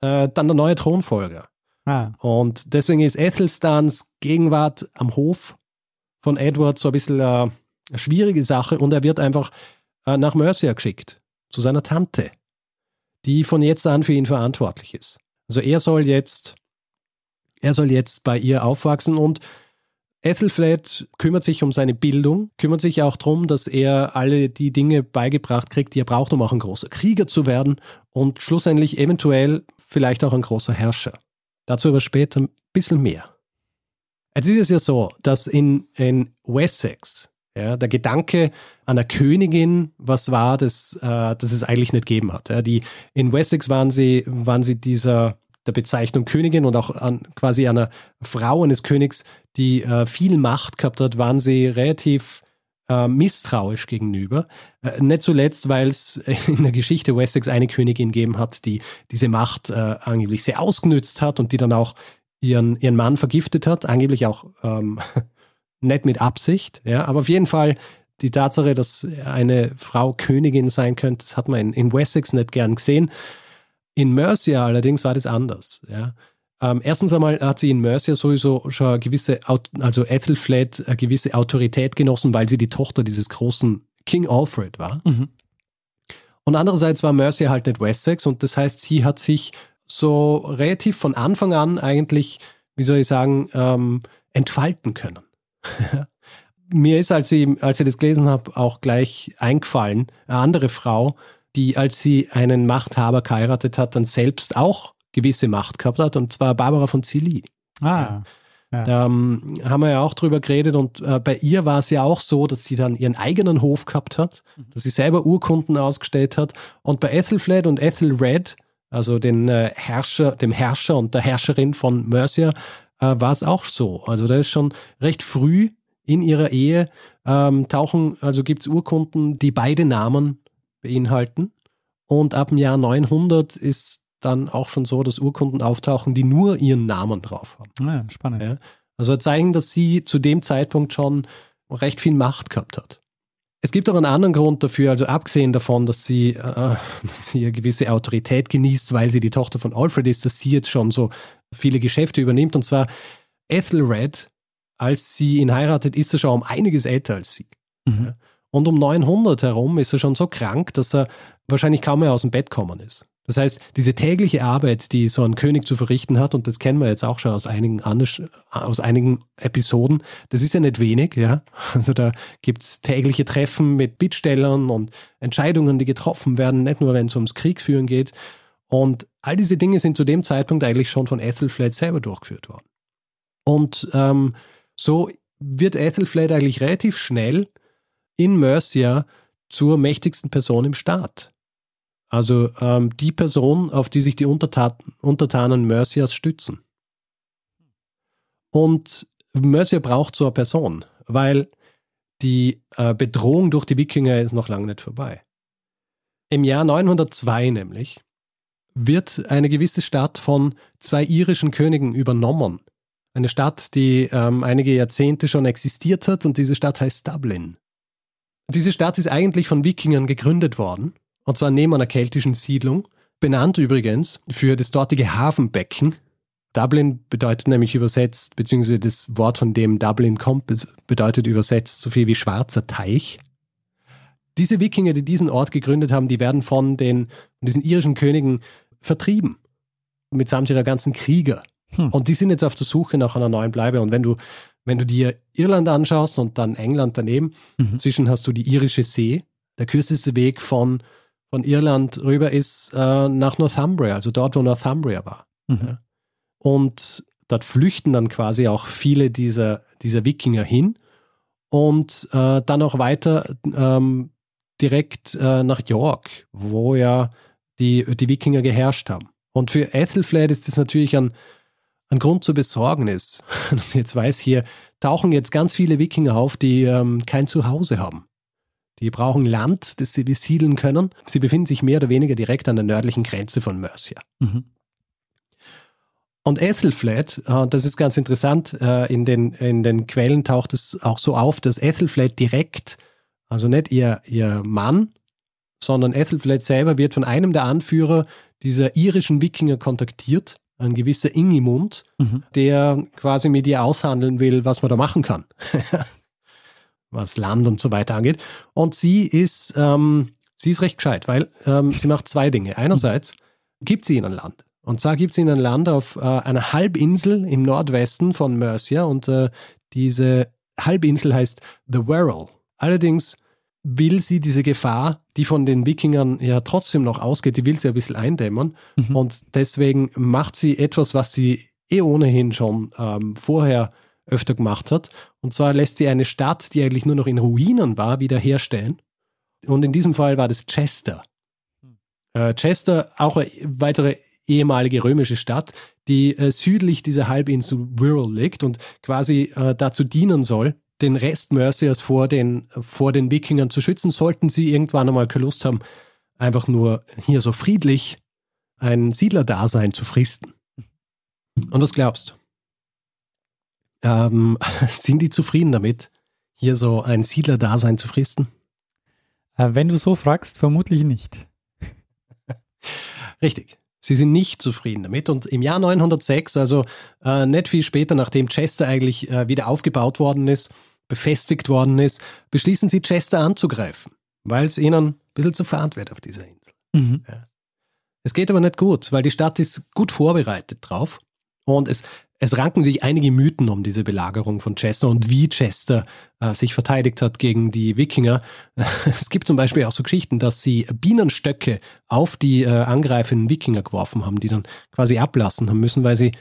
äh, dann der neue Thronfolger. Ah. Und deswegen ist Ethelstans Gegenwart am Hof von Edward so ein bisschen äh, eine schwierige Sache und er wird einfach äh, nach Mercia geschickt, zu seiner Tante die von jetzt an für ihn verantwortlich ist. Also er soll jetzt, er soll jetzt bei ihr aufwachsen und Ethelflaed kümmert sich um seine Bildung, kümmert sich auch darum, dass er alle die Dinge beigebracht kriegt, die er braucht, um auch ein großer Krieger zu werden und schlussendlich eventuell vielleicht auch ein großer Herrscher. Dazu aber später ein bisschen mehr. Jetzt ist es ja so, dass in, in Wessex ja, der Gedanke einer Königin, was war, das, äh, das es eigentlich nicht gegeben hat. Ja, die, in Wessex waren sie, waren sie dieser der Bezeichnung Königin und auch an, quasi einer Frau eines Königs, die äh, viel Macht gehabt hat, waren sie relativ äh, misstrauisch gegenüber. Äh, nicht zuletzt, weil es <laughs> in der Geschichte Wessex eine Königin gegeben hat, die diese Macht äh, angeblich sehr ausgenützt hat und die dann auch ihren, ihren Mann vergiftet hat, angeblich auch ähm, <laughs> nicht mit Absicht, ja, aber auf jeden Fall die Tatsache, dass eine Frau Königin sein könnte, das hat man in, in Wessex nicht gern gesehen. In Mercia allerdings war das anders. Ja. Ähm, erstens einmal hat sie in Mercia sowieso schon eine gewisse, also Ethelflaed, eine gewisse Autorität genossen, weil sie die Tochter dieses großen King Alfred war. Mhm. Und andererseits war Mercia halt nicht Wessex und das heißt, sie hat sich so relativ von Anfang an eigentlich, wie soll ich sagen, ähm, entfalten können. <laughs> Mir ist, als ich, als ich das gelesen habe, auch gleich eingefallen, eine andere Frau, die, als sie einen Machthaber geheiratet hat, dann selbst auch gewisse Macht gehabt hat, und zwar Barbara von Cilly. Ah. Ja. Da ähm, haben wir ja auch drüber geredet und äh, bei ihr war es ja auch so, dass sie dann ihren eigenen Hof gehabt hat, mhm. dass sie selber Urkunden ausgestellt hat und bei Ethelflaed und Ethelred, also den äh, Herrscher, dem Herrscher und der Herrscherin von Mercia, äh, war es auch so. Also da ist schon recht früh in ihrer Ehe ähm, tauchen, also gibt es Urkunden, die beide Namen beinhalten. Und ab dem Jahr 900 ist dann auch schon so, dass Urkunden auftauchen, die nur ihren Namen drauf haben. Ja, spannend. Ja, also zeigen, dass sie zu dem Zeitpunkt schon recht viel Macht gehabt hat. Es gibt auch einen anderen Grund dafür, also abgesehen davon, dass sie, äh, <laughs> dass sie eine gewisse Autorität genießt, weil sie die Tochter von Alfred ist, dass sie jetzt schon so viele Geschäfte übernimmt. Und zwar Ethelred, als sie ihn heiratet, ist er schon um einiges älter als sie. Mhm. Und um 900 herum ist er schon so krank, dass er wahrscheinlich kaum mehr aus dem Bett kommen ist. Das heißt, diese tägliche Arbeit, die so ein König zu verrichten hat, und das kennen wir jetzt auch schon aus einigen, aus einigen Episoden, das ist ja nicht wenig, ja. Also da gibt es tägliche Treffen mit Bittstellern und Entscheidungen, die getroffen werden, nicht nur wenn es ums Kriegführen geht. Und all diese Dinge sind zu dem Zeitpunkt eigentlich schon von Ethelflaed selber durchgeführt worden. Und ähm, so wird Ethelflaed eigentlich relativ schnell in Mercia zur mächtigsten Person im Staat. Also ähm, die Person, auf die sich die Untertaten, Untertanen Mercias stützen. Und Mercia braucht so eine Person, weil die äh, Bedrohung durch die Wikinger ist noch lange nicht vorbei. Im Jahr 902 nämlich wird eine gewisse Stadt von zwei irischen Königen übernommen. Eine Stadt, die ähm, einige Jahrzehnte schon existiert hat und diese Stadt heißt Dublin. Diese Stadt ist eigentlich von Wikingern gegründet worden und zwar neben einer keltischen Siedlung, benannt übrigens für das dortige Hafenbecken. Dublin bedeutet nämlich übersetzt, beziehungsweise das Wort, von dem Dublin kommt, bedeutet übersetzt so viel wie schwarzer Teich. Diese Wikinger, die diesen Ort gegründet haben, die werden von den von diesen irischen Königen vertrieben. Mitsamt ihrer ganzen Krieger. Hm. Und die sind jetzt auf der Suche nach einer neuen Bleibe. Und wenn du, wenn du dir Irland anschaust und dann England daneben, mhm. zwischen hast du die irische See, der kürzeste Weg von von Irland rüber ist äh, nach Northumbria, also dort, wo Northumbria war. Mhm. Ja. Und dort flüchten dann quasi auch viele dieser, dieser Wikinger hin und äh, dann auch weiter ähm, direkt äh, nach York, wo ja die, die Wikinger geherrscht haben. Und für Ethelflaed ist das natürlich ein, ein Grund zur Besorgnis, <laughs> dass ich jetzt weiß, hier tauchen jetzt ganz viele Wikinger auf, die ähm, kein Zuhause haben. Die brauchen Land, das sie besiedeln können. Sie befinden sich mehr oder weniger direkt an der nördlichen Grenze von Mercia. Mhm. Und Ethelflaed, äh, das ist ganz interessant, äh, in den, in den Quellen taucht es auch so auf, dass Ethelflaed direkt, also nicht ihr, ihr Mann, sondern Ethelflaed selber wird von einem der Anführer dieser irischen Wikinger kontaktiert, ein gewisser Ingimund, mhm. der quasi mit ihr aushandeln will, was man da machen kann. <laughs> was Land und so weiter angeht. Und sie ist, ähm, sie ist recht gescheit, weil ähm, sie macht zwei Dinge. Einerseits gibt sie ihnen Land. Und zwar gibt sie ihnen Land auf äh, einer Halbinsel im Nordwesten von Mercia und äh, diese Halbinsel heißt The Wirral. Allerdings will sie diese Gefahr, die von den Wikingern ja trotzdem noch ausgeht, die will sie ein bisschen eindämmen. Mhm. Und deswegen macht sie etwas, was sie eh ohnehin schon ähm, vorher öfter gemacht hat. Und zwar lässt sie eine Stadt, die eigentlich nur noch in Ruinen war, wiederherstellen. Und in diesem Fall war das Chester. Äh, Chester, auch eine weitere ehemalige römische Stadt, die äh, südlich dieser Halbinsel Wirral liegt und quasi äh, dazu dienen soll, den Rest Mercias vor den, vor den Wikingern zu schützen, sollten sie irgendwann einmal keine Lust haben, einfach nur hier so friedlich ein Siedlerdasein zu fristen. Und was glaubst du? Ähm, <laughs> sind die zufrieden damit, hier so ein Siedlerdasein zu fristen? Äh, wenn du so fragst, vermutlich nicht. <laughs> Richtig. Sie sind nicht zufrieden damit. Und im Jahr 906, also äh, nicht viel später, nachdem Chester eigentlich äh, wieder aufgebaut worden ist, befestigt worden ist, beschließen sie, Chester anzugreifen, weil es ihnen ein bisschen zu fad wird auf dieser Insel. Mhm. Ja. Es geht aber nicht gut, weil die Stadt ist gut vorbereitet drauf. Und es es ranken sich einige Mythen um diese Belagerung von Chester und wie Chester äh, sich verteidigt hat gegen die Wikinger. <laughs> Es gibt zum Beispiel auch so Geschichten, dass sie Bienenstöcke auf die äh, angreifenden Wikinger geworfen haben, die dann quasi ablassen haben müssen, weil sie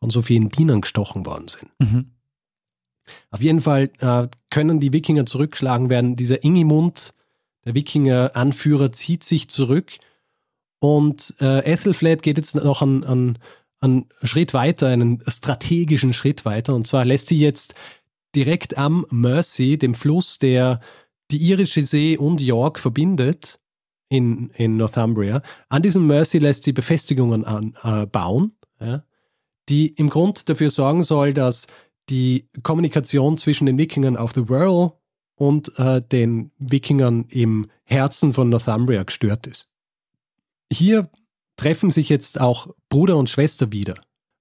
von so vielen Bienen gestochen worden sind. Mhm. Auf jeden Fall äh, können die Wikinger zurückschlagen werden. Dieser Ingimund, der Wikinger-Anführer, zieht sich zurück und äh, Ethelflaed geht jetzt noch einen, einen, einen Schritt weiter, einen strategischen Schritt weiter. Und zwar lässt sie jetzt direkt am Mersey, dem Fluss, der die irische See und York verbindet, in, in Northumbria, an diesem Mersey lässt sie Befestigungen an, äh, bauen, ja, die im Grund dafür sorgen soll, dass die Kommunikation zwischen den Wikingern auf The Wirral und äh, den Wikingern im Herzen von Northumbria gestört ist. Hier treffen sich jetzt auch Bruder und Schwester wieder,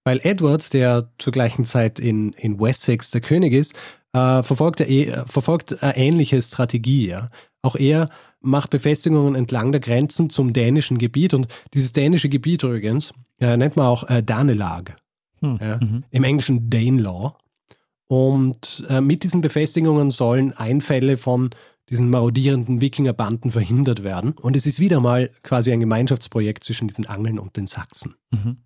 weil Edward, der zur gleichen Zeit in, in Wessex der König ist, äh, verfolgt, er, äh, verfolgt eine ähnliche Strategie. Ja. Auch er macht Befestigungen entlang der Grenzen zum dänischen Gebiet und dieses dänische Gebiet übrigens äh, nennt man auch äh, Danelag. Hm. Ja, mhm. Im Englischen Danelaw. Und äh, mit diesen Befestigungen sollen Einfälle von diesen marodierenden Wikingerbanden verhindert werden. Und es ist wieder mal quasi ein Gemeinschaftsprojekt zwischen diesen Angeln und den Sachsen. Mhm.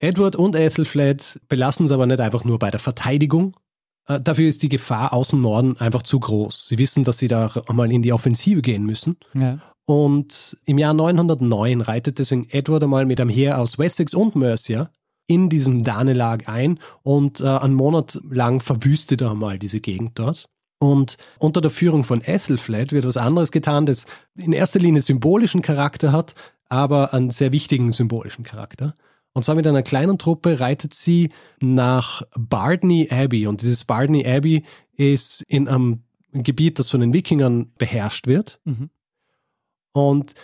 Edward und Ethelflaed belassen es aber nicht einfach nur bei der Verteidigung. Äh, dafür ist die Gefahr aus dem Norden einfach zu groß. Sie wissen, dass sie da mal in die Offensive gehen müssen. Ja. Und im Jahr 909 reitet deswegen Edward einmal mit einem Heer aus Wessex und Mercia in diesem Danelag ein und äh, einen Monat lang verwüstet er mal diese Gegend dort. Und unter der Führung von Ethelflaed wird was anderes getan, das in erster Linie symbolischen Charakter hat, aber einen sehr wichtigen symbolischen Charakter. Und zwar mit einer kleinen Truppe reitet sie nach Bardney Abbey. Und dieses Bardney Abbey ist in einem Gebiet, das von den Wikingern beherrscht wird. Mhm. Und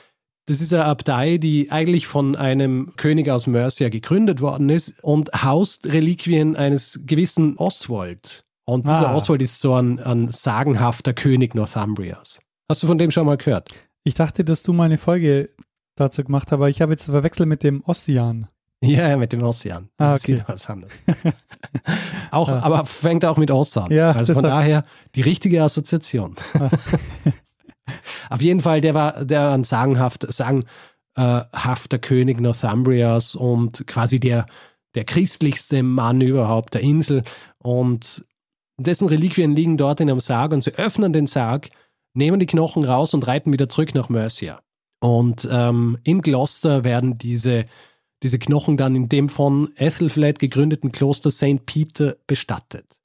das ist eine Abtei, die eigentlich von einem König aus Mercia gegründet worden ist und haust Reliquien eines gewissen Oswald. Und dieser ah. Oswald ist so ein, ein sagenhafter König Northumbrias. Hast du von dem schon mal gehört? Ich dachte, dass du mal eine Folge dazu gemacht hast, aber ich habe jetzt verwechselt mit dem Ossian. Ja, mit dem Ossian. Das ah, okay. ist wieder was anderes. <laughs> auch, ah. Aber fängt auch mit Oss an. Ja, also von daher die richtige Assoziation. Ah. <laughs> Auf jeden Fall, der war, der ein sagenhaft, sagenhafter König Northumbrias und quasi der, der christlichste Mann überhaupt der Insel. Und dessen Reliquien liegen dort in einem Sarg und sie öffnen den Sarg, nehmen die Knochen raus und reiten wieder zurück nach Mercia. Und ähm, in Gloucester werden diese, diese Knochen dann in dem von Ethelflaed gegründeten Kloster St. Peter bestattet.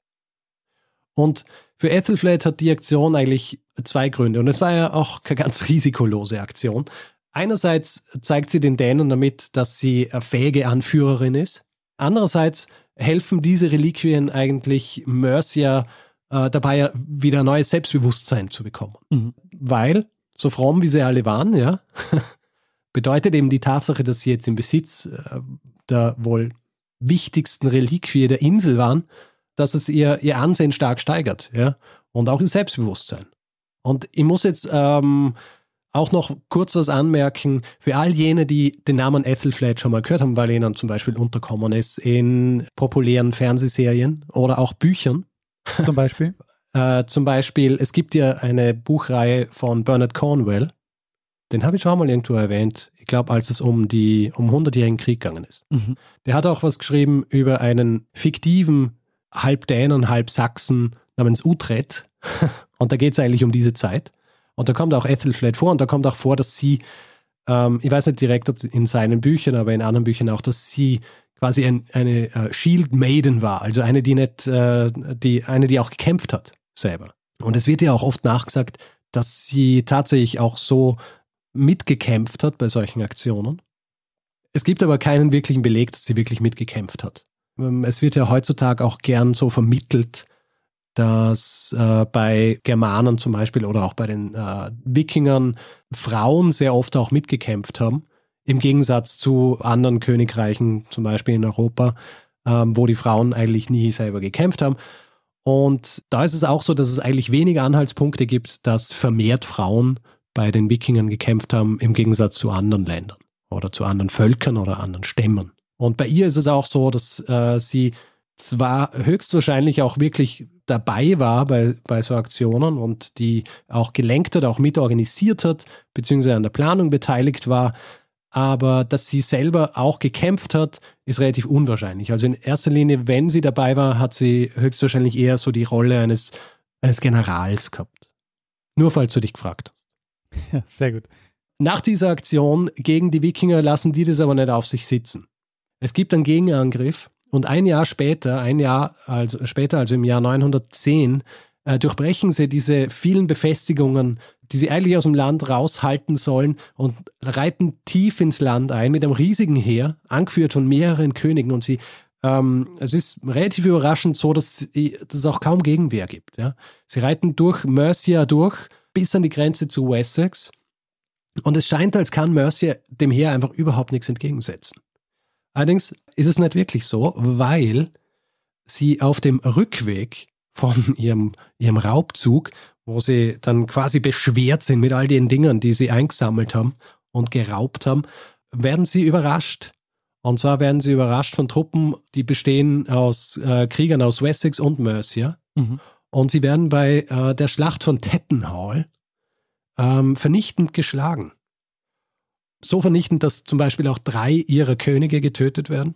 Und für Ethelflaed hat die Aktion eigentlich zwei Gründe. Und es war ja auch keine ganz risikolose Aktion. Einerseits zeigt sie den Dänen damit, dass sie eine fähige Anführerin ist. Andererseits helfen diese Reliquien eigentlich Mercia äh, dabei, wieder ein neues Selbstbewusstsein zu bekommen. Mhm. Weil, so fromm wie sie alle waren, ja, <laughs> bedeutet eben die Tatsache, dass sie jetzt im Besitz äh, der wohl wichtigsten Reliquie der Insel waren, dass es ihr, ihr Ansehen stark steigert, ja, und auch ihr Selbstbewusstsein. Und ich muss jetzt ähm, auch noch kurz was anmerken für all jene, die den Namen Ethelflaed schon mal gehört haben, weil ihnen zum Beispiel unterkommen ist in populären Fernsehserien oder auch Büchern. Zum Beispiel? <laughs> äh, zum Beispiel, es gibt ja eine Buchreihe von Bernard Cornwell. Den habe ich schon mal irgendwo erwähnt. Ich glaube, als es um die um 100-jährigen Krieg gegangen ist. Mhm. Der hat auch was geschrieben über einen fiktiven halb Dänen, halb Sachsen namens Utrecht. <laughs> Und da geht es eigentlich um diese Zeit. Und da kommt auch Ethelflaed vor und da kommt auch vor, dass sie, ähm, ich weiß nicht direkt, ob in seinen Büchern, aber in anderen Büchern auch, dass sie quasi ein, eine äh, Shield Maiden war, also eine, die nicht, äh, die, eine, die auch gekämpft hat selber. Und es wird ja auch oft nachgesagt, dass sie tatsächlich auch so mitgekämpft hat bei solchen Aktionen. Es gibt aber keinen wirklichen Beleg, dass sie wirklich mitgekämpft hat. Ähm, es wird ja heutzutage auch gern so vermittelt, dass äh, bei Germanen zum Beispiel oder auch bei den äh, Wikingern Frauen sehr oft auch mitgekämpft haben, im Gegensatz zu anderen Königreichen, zum Beispiel in Europa, ähm, wo die Frauen eigentlich nie selber gekämpft haben. Und da ist es auch so, dass es eigentlich wenige Anhaltspunkte gibt, dass vermehrt Frauen bei den Wikingern gekämpft haben, im Gegensatz zu anderen Ländern oder zu anderen Völkern oder anderen Stämmen. Und bei ihr ist es auch so, dass äh, sie zwar höchstwahrscheinlich auch wirklich dabei war bei, bei so Aktionen und die auch gelenkt hat, auch mitorganisiert hat, beziehungsweise an der Planung beteiligt war, aber dass sie selber auch gekämpft hat, ist relativ unwahrscheinlich. Also in erster Linie, wenn sie dabei war, hat sie höchstwahrscheinlich eher so die Rolle eines, eines Generals gehabt. Nur falls du dich gefragt hast. <laughs> Ja, sehr gut. Nach dieser Aktion gegen die Wikinger lassen die das aber nicht auf sich sitzen. Es gibt einen Gegenangriff und ein Jahr später, ein Jahr also später, also im Jahr 910, äh, durchbrechen sie diese vielen Befestigungen, die sie eigentlich aus dem Land raushalten sollen und reiten tief ins Land ein mit einem riesigen Heer, angeführt von mehreren Königen und sie ähm, es ist relativ überraschend so, dass, es auch kaum Gegenwehr gibt. Ja? Sie reiten durch Mercia durch bis an die Grenze zu Wessex und es scheint, als kann Mercia dem Heer einfach überhaupt nichts entgegensetzen. Allerdings ist es nicht wirklich so, weil sie auf dem Rückweg von <laughs> ihrem, ihrem Raubzug, wo sie dann quasi beschwert sind mit all den Dingen, die sie eingesammelt haben und geraubt haben, werden sie überrascht. Und zwar werden sie überrascht von Truppen, die bestehen aus äh, Kriegern aus Wessex und Mercia. Mhm. Und sie werden bei äh, der Schlacht von Tettenhall ähm, vernichtend geschlagen. So vernichtend, dass zum Beispiel auch drei ihrer Könige getötet werden.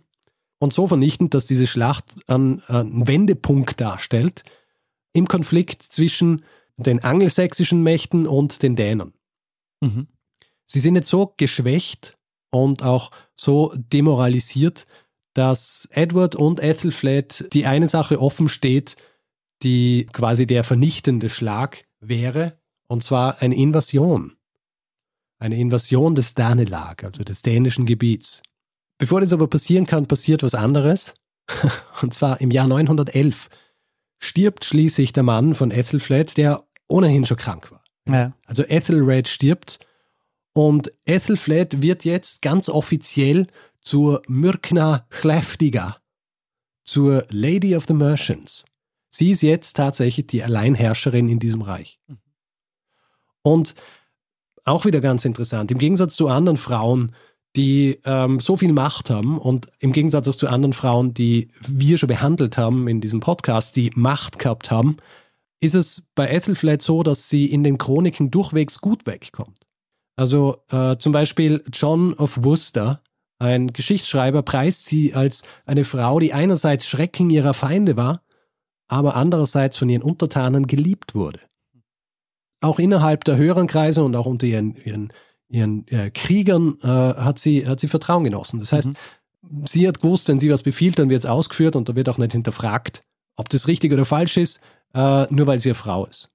Und so vernichtend, dass diese Schlacht einen, einen Wendepunkt darstellt im Konflikt zwischen den angelsächsischen Mächten und den Dänern. Mhm. Sie sind jetzt so geschwächt und auch so demoralisiert, dass Edward und Ethelflaed die eine Sache offen steht, die quasi der vernichtende Schlag wäre, und zwar eine Invasion. Eine Invasion des Danelag, also des dänischen Gebiets. Bevor das aber passieren kann, passiert was anderes. <laughs> Und zwar im Jahr 911 stirbt schließlich der Mann von Ethelflaed, der ohnehin schon krank war. Ja. Also Ethelred stirbt und Ethelflaed wird jetzt ganz offiziell zur Myrkna Chleftiga, zur Lady of the Merchants. Sie ist jetzt tatsächlich die Alleinherrscherin in diesem Reich. Mhm. Und auch wieder ganz interessant, im Gegensatz zu anderen Frauen, die ähm, so viel Macht haben und im Gegensatz auch zu anderen Frauen, die wir schon behandelt haben in diesem Podcast, die Macht gehabt haben, ist es bei Ethelflaed so, dass sie in den Chroniken durchwegs gut wegkommt. Also äh, zum Beispiel John of Worcester, ein Geschichtsschreiber, preist sie als eine Frau, die einerseits Schrecken ihrer Feinde war, aber andererseits von ihren Untertanen geliebt wurde auch innerhalb der höheren Kreise und auch unter ihren, ihren, ihren äh, Kriegern äh, hat, sie, hat sie Vertrauen genossen. Das heißt, mhm. sie hat gewusst, wenn sie was befiehlt, dann wird es ausgeführt und da wird auch nicht hinterfragt, ob das richtig oder falsch ist, äh, nur weil sie eine Frau ist.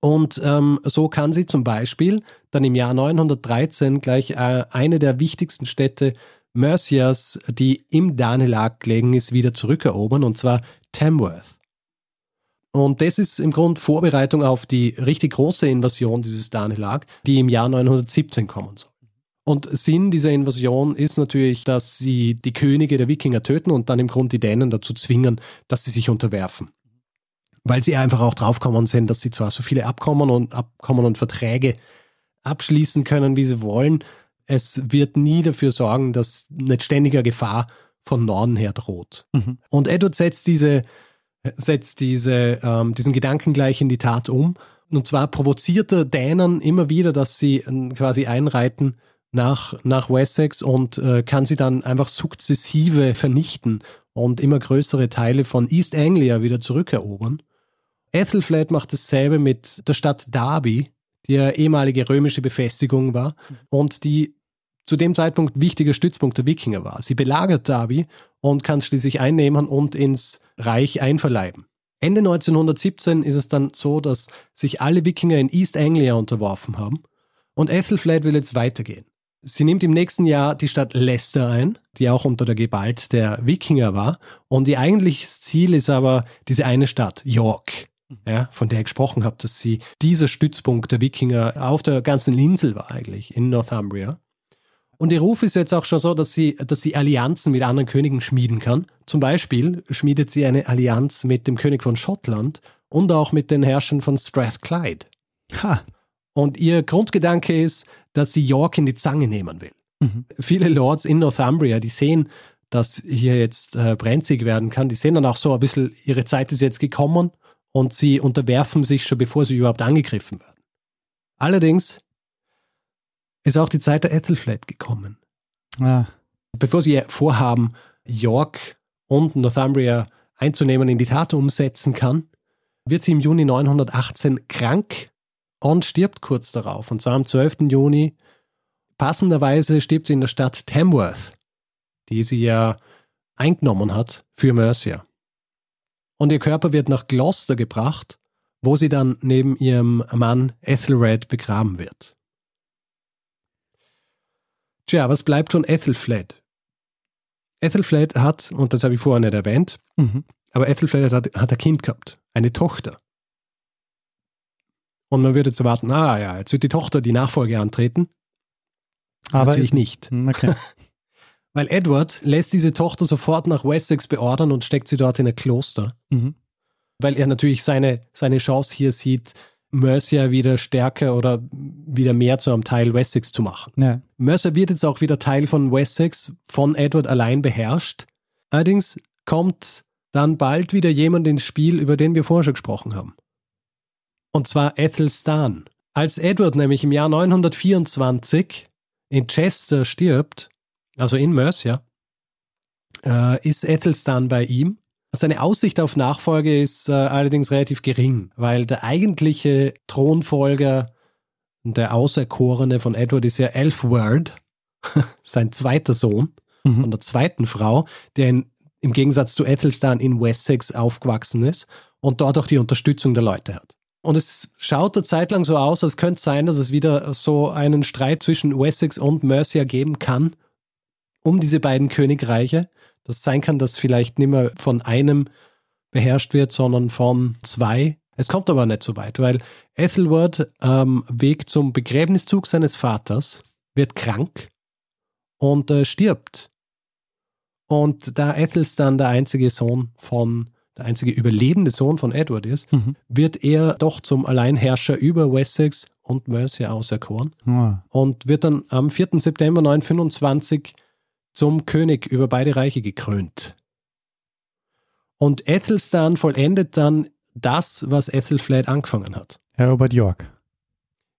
Und ähm, so kann sie zum Beispiel dann im Jahr 913 gleich äh, eine der wichtigsten Städte Mercias, die im Danelag gelegen ist, wieder zurückerobern, und zwar Tamworth. Und das ist im Grunde Vorbereitung auf die richtig große Invasion dieses Danelag, die im Jahr 917 kommen soll. Und Sinn dieser Invasion ist natürlich, dass sie die Könige der Wikinger töten und dann im Grunde die Dänen dazu zwingen, dass sie sich unterwerfen. Weil sie einfach auch draufkommen sind, dass sie zwar so viele Abkommen und Abkommen und Verträge abschließen können, wie sie wollen, es wird nie dafür sorgen, dass nicht ständiger Gefahr von Norden her droht. Mhm. Und Edward setzt diese setzt diese, ähm, diesen Gedanken gleich in die Tat um. Und zwar provoziert er Dänen immer wieder, dass sie äh, quasi einreiten nach, nach Wessex und äh, kann sie dann einfach sukzessive vernichten und immer größere Teile von East Anglia wieder zurückerobern. Ethelflaed macht dasselbe mit der Stadt Derby, die ja ehemalige römische Befestigung war und die zu dem Zeitpunkt wichtiger Stützpunkt der Wikinger war. Sie belagert Derby und kann schließlich einnehmen und ins Reich einverleiben. Ende 1917 ist es dann so, dass sich alle Wikinger in East Anglia unterworfen haben und Ethelflaed will jetzt weitergehen. Sie nimmt im nächsten Jahr die Stadt Leicester ein, die auch unter der Gewalt der Wikinger war. Und ihr eigentliches Ziel ist aber diese eine Stadt, York, ja, von der ich gesprochen habe, dass sie dieser Stützpunkt der Wikinger auf der ganzen Insel war eigentlich, in Northumbria. Und ihr Ruf ist jetzt auch schon so, dass sie, dass sie Allianzen mit anderen Königen schmieden kann. Zum Beispiel schmiedet sie eine Allianz mit dem König von Schottland und auch mit den Herrschern von Strathclyde. Ha. Und ihr Grundgedanke ist, dass sie York in die Zange nehmen will. Mhm. Viele Lords in Northumbria, die sehen, dass hier jetzt äh, brenzig werden kann, die sehen dann auch so ein bisschen, ihre Zeit ist jetzt gekommen und sie unterwerfen sich schon, bevor sie überhaupt angegriffen werden. Allerdings ist auch die Zeit der Ethelflaed gekommen. Ah, Bevor sie ihr Vorhaben, York und Northumbria einzunehmen, in die Tat umsetzen kann, wird sie im Juni 918 krank und stirbt kurz darauf. Und zwar am 12. Juni. Passenderweise stirbt sie in der Stadt Tamworth, die sie ja eingenommen hat für Mercia. Und ihr Körper wird nach Gloucester gebracht, wo sie dann neben ihrem Mann Ethelred begraben wird. Tja, was bleibt von Ethelflaed? Ethelflaed hat, und das habe ich vorher nicht erwähnt, mhm. aber Ethelflaed hat, hat ein Kind gehabt, eine Tochter. Und man würde jetzt erwarten, ah ja, jetzt wird die Tochter die Nachfolge antreten. aber Natürlich nicht. Hm, Okay. <laughs> Weil Edward lässt diese Tochter sofort nach Wessex beordern und steckt sie dort in ein Kloster. Mhm. Weil er natürlich seine, seine Chance hier sieht, Mercia wieder stärker oder wieder mehr zu einem Teil Wessex zu machen. Ja. Mercia wird jetzt auch wieder Teil von Wessex, von Edward allein beherrscht. Allerdings kommt dann bald wieder jemand ins Spiel, über den wir vorher schon gesprochen haben. Und zwar Ethelstan. Als Edward nämlich im Jahr 924 in Chester stirbt, also in Mercia, äh, ist Ethelstan bei ihm. Seine Aussicht auf Nachfolge ist äh, allerdings relativ gering, weil der eigentliche Thronfolger, der Auserkorene von Edward ist ja Elfward, <laughs> sein zweiter Sohn Mhm. von der zweiten Frau, der in, im Gegensatz zu Ethelstan in Wessex aufgewachsen ist und dort auch die Unterstützung der Leute hat. Und es schaut eine Zeit lang so aus, als könnte es sein, dass es wieder so einen Streit zwischen Wessex und Mercia geben kann, um diese beiden Königreiche. Das sein kann, dass vielleicht nicht mehr von einem beherrscht wird, sondern von zwei. Es kommt aber nicht so weit, weil Ethelward am Weg zum Begräbniszug seines Vaters wird krank und äh, stirbt. Und da Ethelstan der einzige Sohn von, der einzige überlebende Sohn von Edward ist, Mhm. wird er doch zum Alleinherrscher über Wessex und Mercia auserkoren Ah. und wird dann am 4. September 925 zum König über beide Reiche gekrönt. Und Ethelstan vollendet dann das, was Ethelflaed angefangen hat. Erobert York.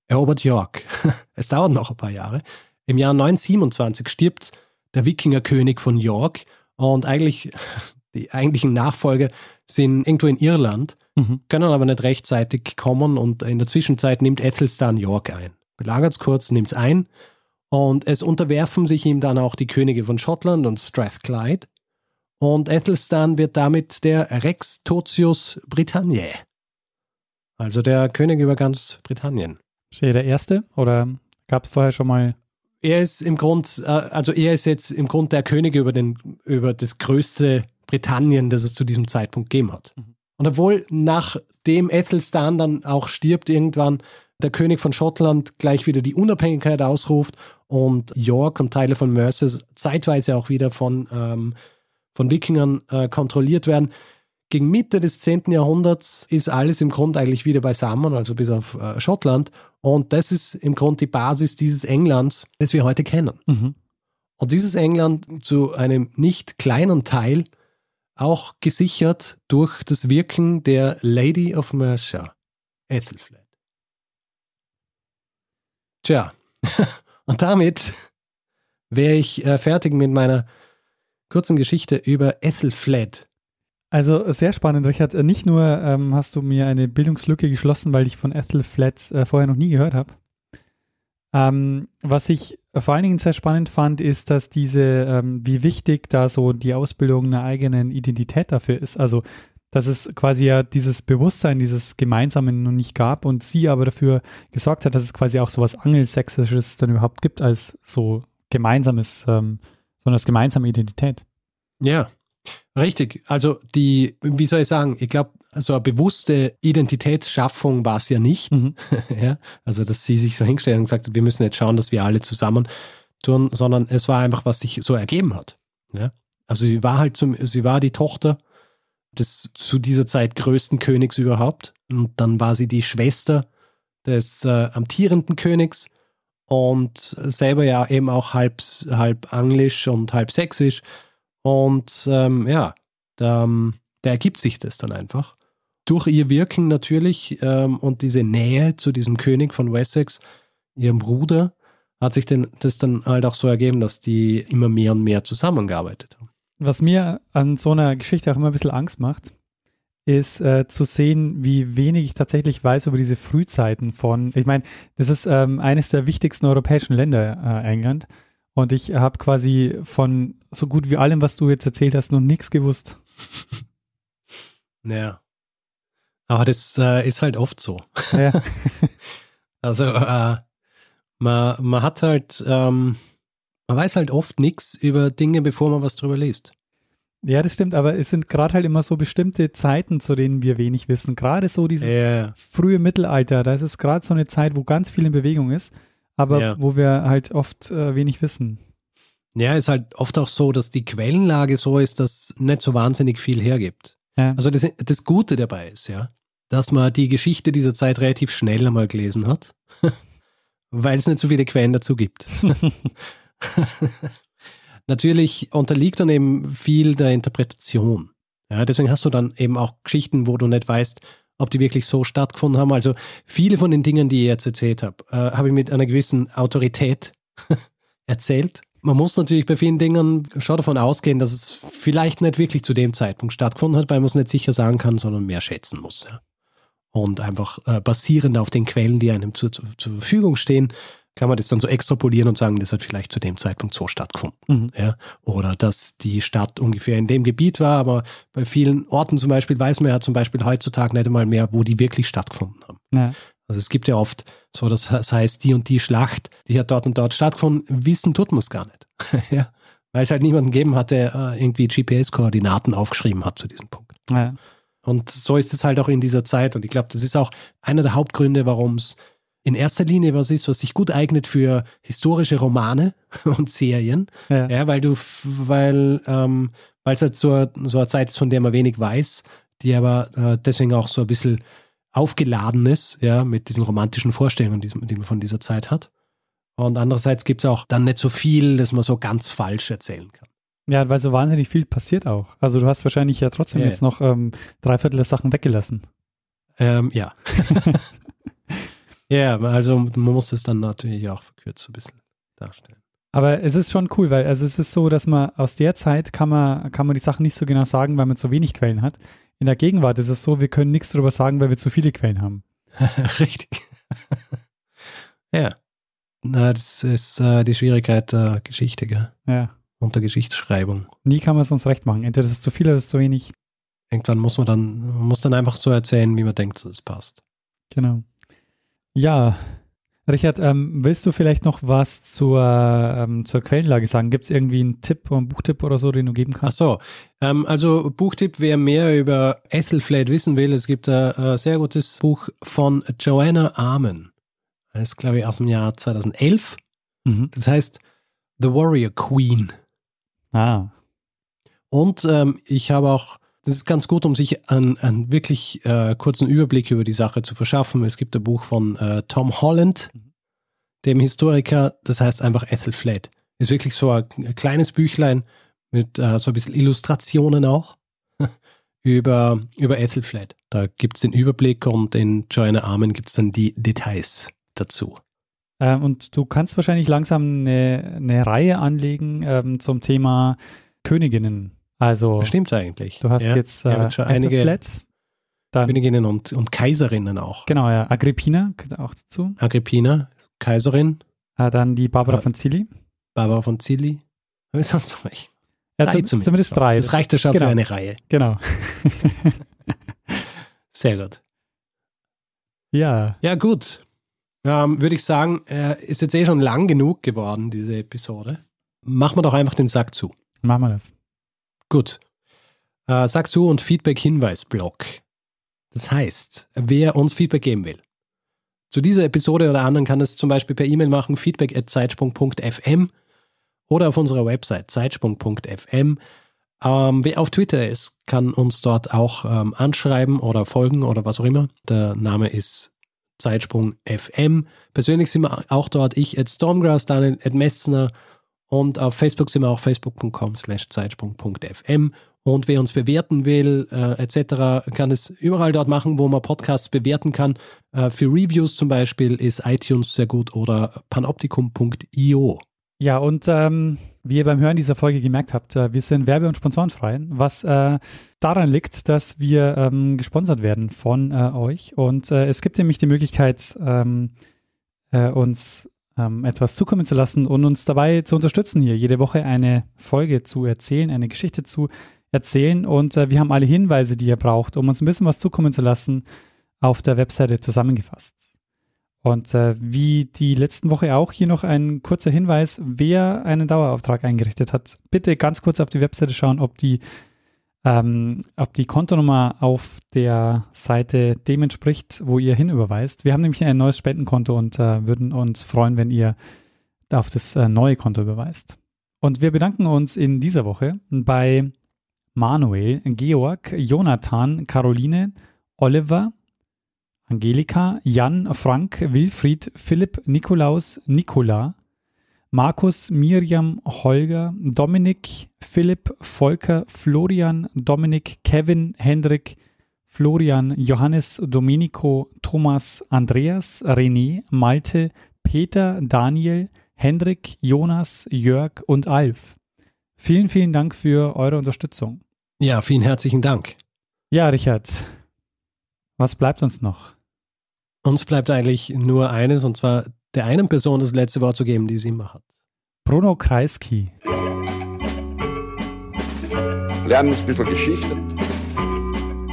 Erobert York. <laughs> Es dauert noch ein paar Jahre. Im Jahr 927 stirbt der Wikingerkönig von York und eigentlich <laughs> die eigentlichen Nachfolger sind irgendwo in Irland, Mhm. können aber nicht rechtzeitig kommen und in der Zwischenzeit nimmt Ethelstan York ein. Belagert es kurz, nimmt es ein und es unterwerfen sich ihm dann auch die Könige von Schottland und Strathclyde und Ethelstan wird damit der Rex Totius Britanniae, also der König über ganz Britannien. Ist er der Erste oder gab es vorher schon mal? Er ist im Grund, äh, also er ist jetzt im Grund der König über, den, über das größte Britannien, das es zu diesem Zeitpunkt gegeben hat. Mhm. Und obwohl nachdem Ethelstan dann auch stirbt, irgendwann der König von Schottland gleich wieder die Unabhängigkeit ausruft und York und Teile von Mercia zeitweise auch wieder von, ähm, von Wikingern äh, kontrolliert werden. Gegen Mitte des 10. Jahrhunderts ist alles im Grund eigentlich wieder beisammen, also bis auf äh, Schottland. Und das ist im Grund die Basis dieses Englands, das wir heute kennen. Mhm. Und dieses England zu einem nicht kleinen Teil auch gesichert durch das Wirken der Lady of Mercia, Ethelflaed. Tja, <laughs> und damit wäre ich äh, fertig mit meiner kurzen Geschichte über Ethelflaed. Also sehr spannend, Richard. Äh, Nicht nur ähm, hast du mir eine Bildungslücke geschlossen, weil ich von Ethelflaed äh, vorher noch nie gehört habe. Ähm, was ich vor allen Dingen sehr spannend fand, ist, dass diese, ähm, wie wichtig da so die Ausbildung einer eigenen Identität dafür ist. Also, dass es quasi ja dieses Bewusstsein, dieses Gemeinsamen noch nicht gab und sie aber dafür gesorgt hat, dass es quasi auch so was Angelsächsisches dann überhaupt gibt als so gemeinsames, ähm, sondern als gemeinsame Identität. Ja, richtig. Also die, wie soll ich sagen, ich glaube, so eine bewusste Identitätsschaffung war es ja nicht. Mhm. <laughs> ja, also dass sie sich so hingestellt und gesagt hat, wir müssen jetzt schauen, dass wir alle zusammen tun, sondern es war einfach, was sich so ergeben hat. Ja? Also sie war halt zum, sie war die Tochter des zu dieser Zeit größten Königs überhaupt. Und dann war sie die Schwester des äh, amtierenden Königs und selber ja eben auch halb, halb anglisch und halb sächsisch. Und ähm, ja, da, da ergibt sich das dann einfach. Durch ihr Wirken natürlich ähm, und diese Nähe zu diesem König von Wessex, ihrem Bruder, hat sich denn das dann halt auch so ergeben, dass die immer mehr und mehr zusammengearbeitet haben. Was mir an so einer Geschichte auch immer ein bisschen Angst macht, ist äh, zu sehen, wie wenig ich tatsächlich weiß über diese Frühzeiten von, ich meine, das ist ähm, eines der wichtigsten europäischen Länder, äh, England. Und ich habe quasi von so gut wie allem, was du jetzt erzählt hast, noch nichts gewusst. Ja. Aber das äh, ist halt oft so. Ja. <laughs> also äh, man, man hat halt, ähm, man weiß halt oft nichts über Dinge, bevor man was drüber liest. Ja, das stimmt, aber es sind gerade halt immer so bestimmte Zeiten, zu denen wir wenig wissen. Gerade so dieses yeah. frühe Mittelalter, da ist es gerade so eine Zeit, wo ganz viel in Bewegung ist, aber yeah. wo wir halt oft äh, wenig wissen. Ja, ist halt oft auch so, dass die Quellenlage so ist, dass nicht so wahnsinnig viel hergibt. Ja. Also das, das Gute dabei ist, ja, dass man die Geschichte dieser Zeit relativ schnell einmal gelesen hat, <laughs> weil es nicht so viele Quellen dazu gibt. <laughs> <laughs> Natürlich unterliegt dann eben viel der Interpretation. Ja, deswegen hast du dann eben auch Geschichten, wo du nicht weißt, ob die wirklich so stattgefunden haben. Also viele von den Dingen, die ich jetzt erzählt habe, äh, habe ich mit einer gewissen Autorität <laughs> erzählt. Man muss natürlich bei vielen Dingen schon davon ausgehen, dass es vielleicht nicht wirklich zu dem Zeitpunkt stattgefunden hat, weil man es nicht sicher sagen kann, sondern mehr schätzen muss. Ja. Und einfach äh, basierend auf den Quellen, die einem zu, zu, zur Verfügung stehen, kann man das dann so extrapolieren und sagen, das hat vielleicht zu dem Zeitpunkt so stattgefunden. Mhm. Ja? Oder dass die Stadt ungefähr in dem Gebiet war, aber bei vielen Orten zum Beispiel weiß man ja zum Beispiel heutzutage nicht einmal mehr, wo die wirklich stattgefunden haben. Ja. Also es gibt ja oft so, das heißt, die und die Schlacht, die hat dort und dort stattgefunden, wissen tut man es gar nicht. <laughs> ja? Weil es halt niemanden gegeben hat, der äh, irgendwie GPS-Koordinaten aufgeschrieben hat zu diesem Punkt. Ja. Und so ist es halt auch in dieser Zeit. Und ich glaube, das ist auch einer der Hauptgründe, warum es in erster Linie was ist, was sich gut eignet für historische Romane <laughs> und Serien. Ja, ja weil du, weil ähm, weil es halt so, so eine Zeit ist, von der man wenig weiß, die aber äh, deswegen auch so ein bisschen aufgeladen ist, ja, mit diesen romantischen Vorstellungen, die, man von dieser Zeit hat. Und andererseits gibt es auch dann nicht so viel, dass man so ganz falsch erzählen kann. Ja, weil so wahnsinnig viel passiert auch. Also du hast wahrscheinlich ja trotzdem ja, jetzt noch ähm, drei Viertel der Sachen weggelassen. Ähm, ja. <laughs> Ja, also man muss es dann natürlich auch verkürzt ein bisschen darstellen. Aber es ist schon cool, weil also es ist so, dass man aus der Zeit kann man, kann man die Sachen nicht so genau sagen, weil man zu wenig Quellen hat. In der Gegenwart ist es so, wir können nichts darüber sagen, weil wir zu viele Quellen haben. <laughs> Richtig. <laughs> ja. Na, das ist äh, die Schwierigkeit der Geschichte, gell? Ja. Und der Geschichtsschreibung. Nie kann man es uns recht machen. Entweder das ist zu viel oder das ist zu wenig. Irgendwann muss man dann, man muss dann einfach so erzählen, wie man denkt, dass es passt. Genau. Ja, Richard, ähm, willst du vielleicht noch was zur, ähm, zur Quellenlage sagen? Gibt es irgendwie einen Tipp oder einen Buchtipp oder so, den du geben kannst? Ach so, ähm, also Buchtipp, wer mehr über Ethelflaed wissen will, es gibt ein, ein sehr gutes Buch von Joanna Armen. Das ist, glaube ich, aus dem Jahr 2011. Mhm. Das heißt The Warrior Queen. Ah. Und ähm, ich habe auch das ist ganz gut, um sich einen, einen wirklich äh, kurzen Überblick über die Sache zu verschaffen. Es gibt ein Buch von äh, Tom Holland, mhm. dem Historiker, das heißt einfach Ethelflaed. Ist wirklich so ein, ein kleines Büchlein mit äh, so ein bisschen Illustrationen auch <laughs> über, über Ethelflaed. Da gibt es den Überblick und in Joanna Armen gibt es dann die Details dazu. Ähm, und du kannst wahrscheinlich langsam eine, eine Reihe anlegen ähm, zum Thema Königinnen. Also stimmt eigentlich. Du hast ja, jetzt äh, schon einige Flats, dann, Königinnen und, und Kaiserinnen auch. Genau, ja. Agrippina gehört auch dazu. Agrippina, Kaiserin. Äh, dann die Barbara äh, von Zilli. Barbara von Zilli. Was sonst noch welche? Ja, drei zumindest. zumindest drei. Das reicht ja schon genau. für eine Reihe. Genau. <laughs> Sehr gut. Ja. Ja, gut. Ähm, Würde ich sagen, äh, ist jetzt eh schon lang genug geworden, diese Episode. Machen wir doch einfach den Sack zu. Machen wir das. Gut. Äh, sag zu und Feedback-Hinweis-Blog. Das heißt, wer uns Feedback geben will, zu dieser Episode oder anderen kann es zum Beispiel per E-Mail machen, feedback.zeitsprung.fm oder auf unserer Website zeitsprung.fm. Ähm, wer auf Twitter ist, kann uns dort auch ähm, anschreiben oder folgen oder was auch immer. Der Name ist Zeitsprung FM. Persönlich sind wir auch dort, ich at Stormgrass, Daniel at Messner und auf Facebook sind wir auch facebook.com slash zeitsprung.fm Und wer uns bewerten will, äh, etc., kann es überall dort machen, wo man Podcasts bewerten kann. Äh, für Reviews zum Beispiel ist iTunes sehr gut oder panoptikum.io. Ja, und ähm, wie ihr beim Hören dieser Folge gemerkt habt, äh, wir sind werbe- und sponsorenfrei, was äh, daran liegt, dass wir ähm, gesponsert werden von äh, euch. Und äh, es gibt nämlich die Möglichkeit, ähm, äh, uns ähm, etwas zukommen zu lassen und uns dabei zu unterstützen, hier jede Woche eine Folge zu erzählen, eine Geschichte zu erzählen. Und äh, wir haben alle Hinweise, die ihr braucht, um uns ein bisschen was zukommen zu lassen, auf der Webseite zusammengefasst. Und äh, wie die letzten Woche auch hier noch ein kurzer Hinweis, wer einen Dauerauftrag eingerichtet hat, bitte ganz kurz auf die Webseite schauen, ob die, ähm, ob die Kontonummer auf der Seite dem entspricht, wo ihr hinüberweist. Wir haben nämlich ein neues Spendenkonto und äh, würden uns freuen, wenn ihr auf das äh, neue Konto überweist. Und wir bedanken uns in dieser Woche bei Manuel, Georg, Jonathan, Caroline, Oliver, Angelika, Jan, Frank, Wilfried, Philipp, Nikolaus, Nikola, Markus, Miriam, Holger, Dominik, Philipp, Volker, Florian, Dominik, Kevin, Hendrik, Florian, Johannes, Domenico, Thomas, Andreas, René, Malte, Peter, Daniel, Hendrik, Jonas, Jörg und Alf. Vielen, vielen Dank für eure Unterstützung. Ja, vielen herzlichen Dank. Ja, Richard, was bleibt uns noch? Uns bleibt eigentlich nur eines, und zwar der einen Person das letzte Wort zu geben, die es immer hat. Bruno Kreisky. Lernen ein bisschen Geschichte.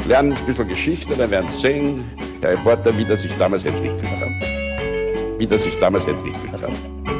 Lernen ein bisschen Geschichte, dann werden Sie sehen, der Reporter, wie das sich damals entwickelt hat. Wie das sich damals entwickelt hat.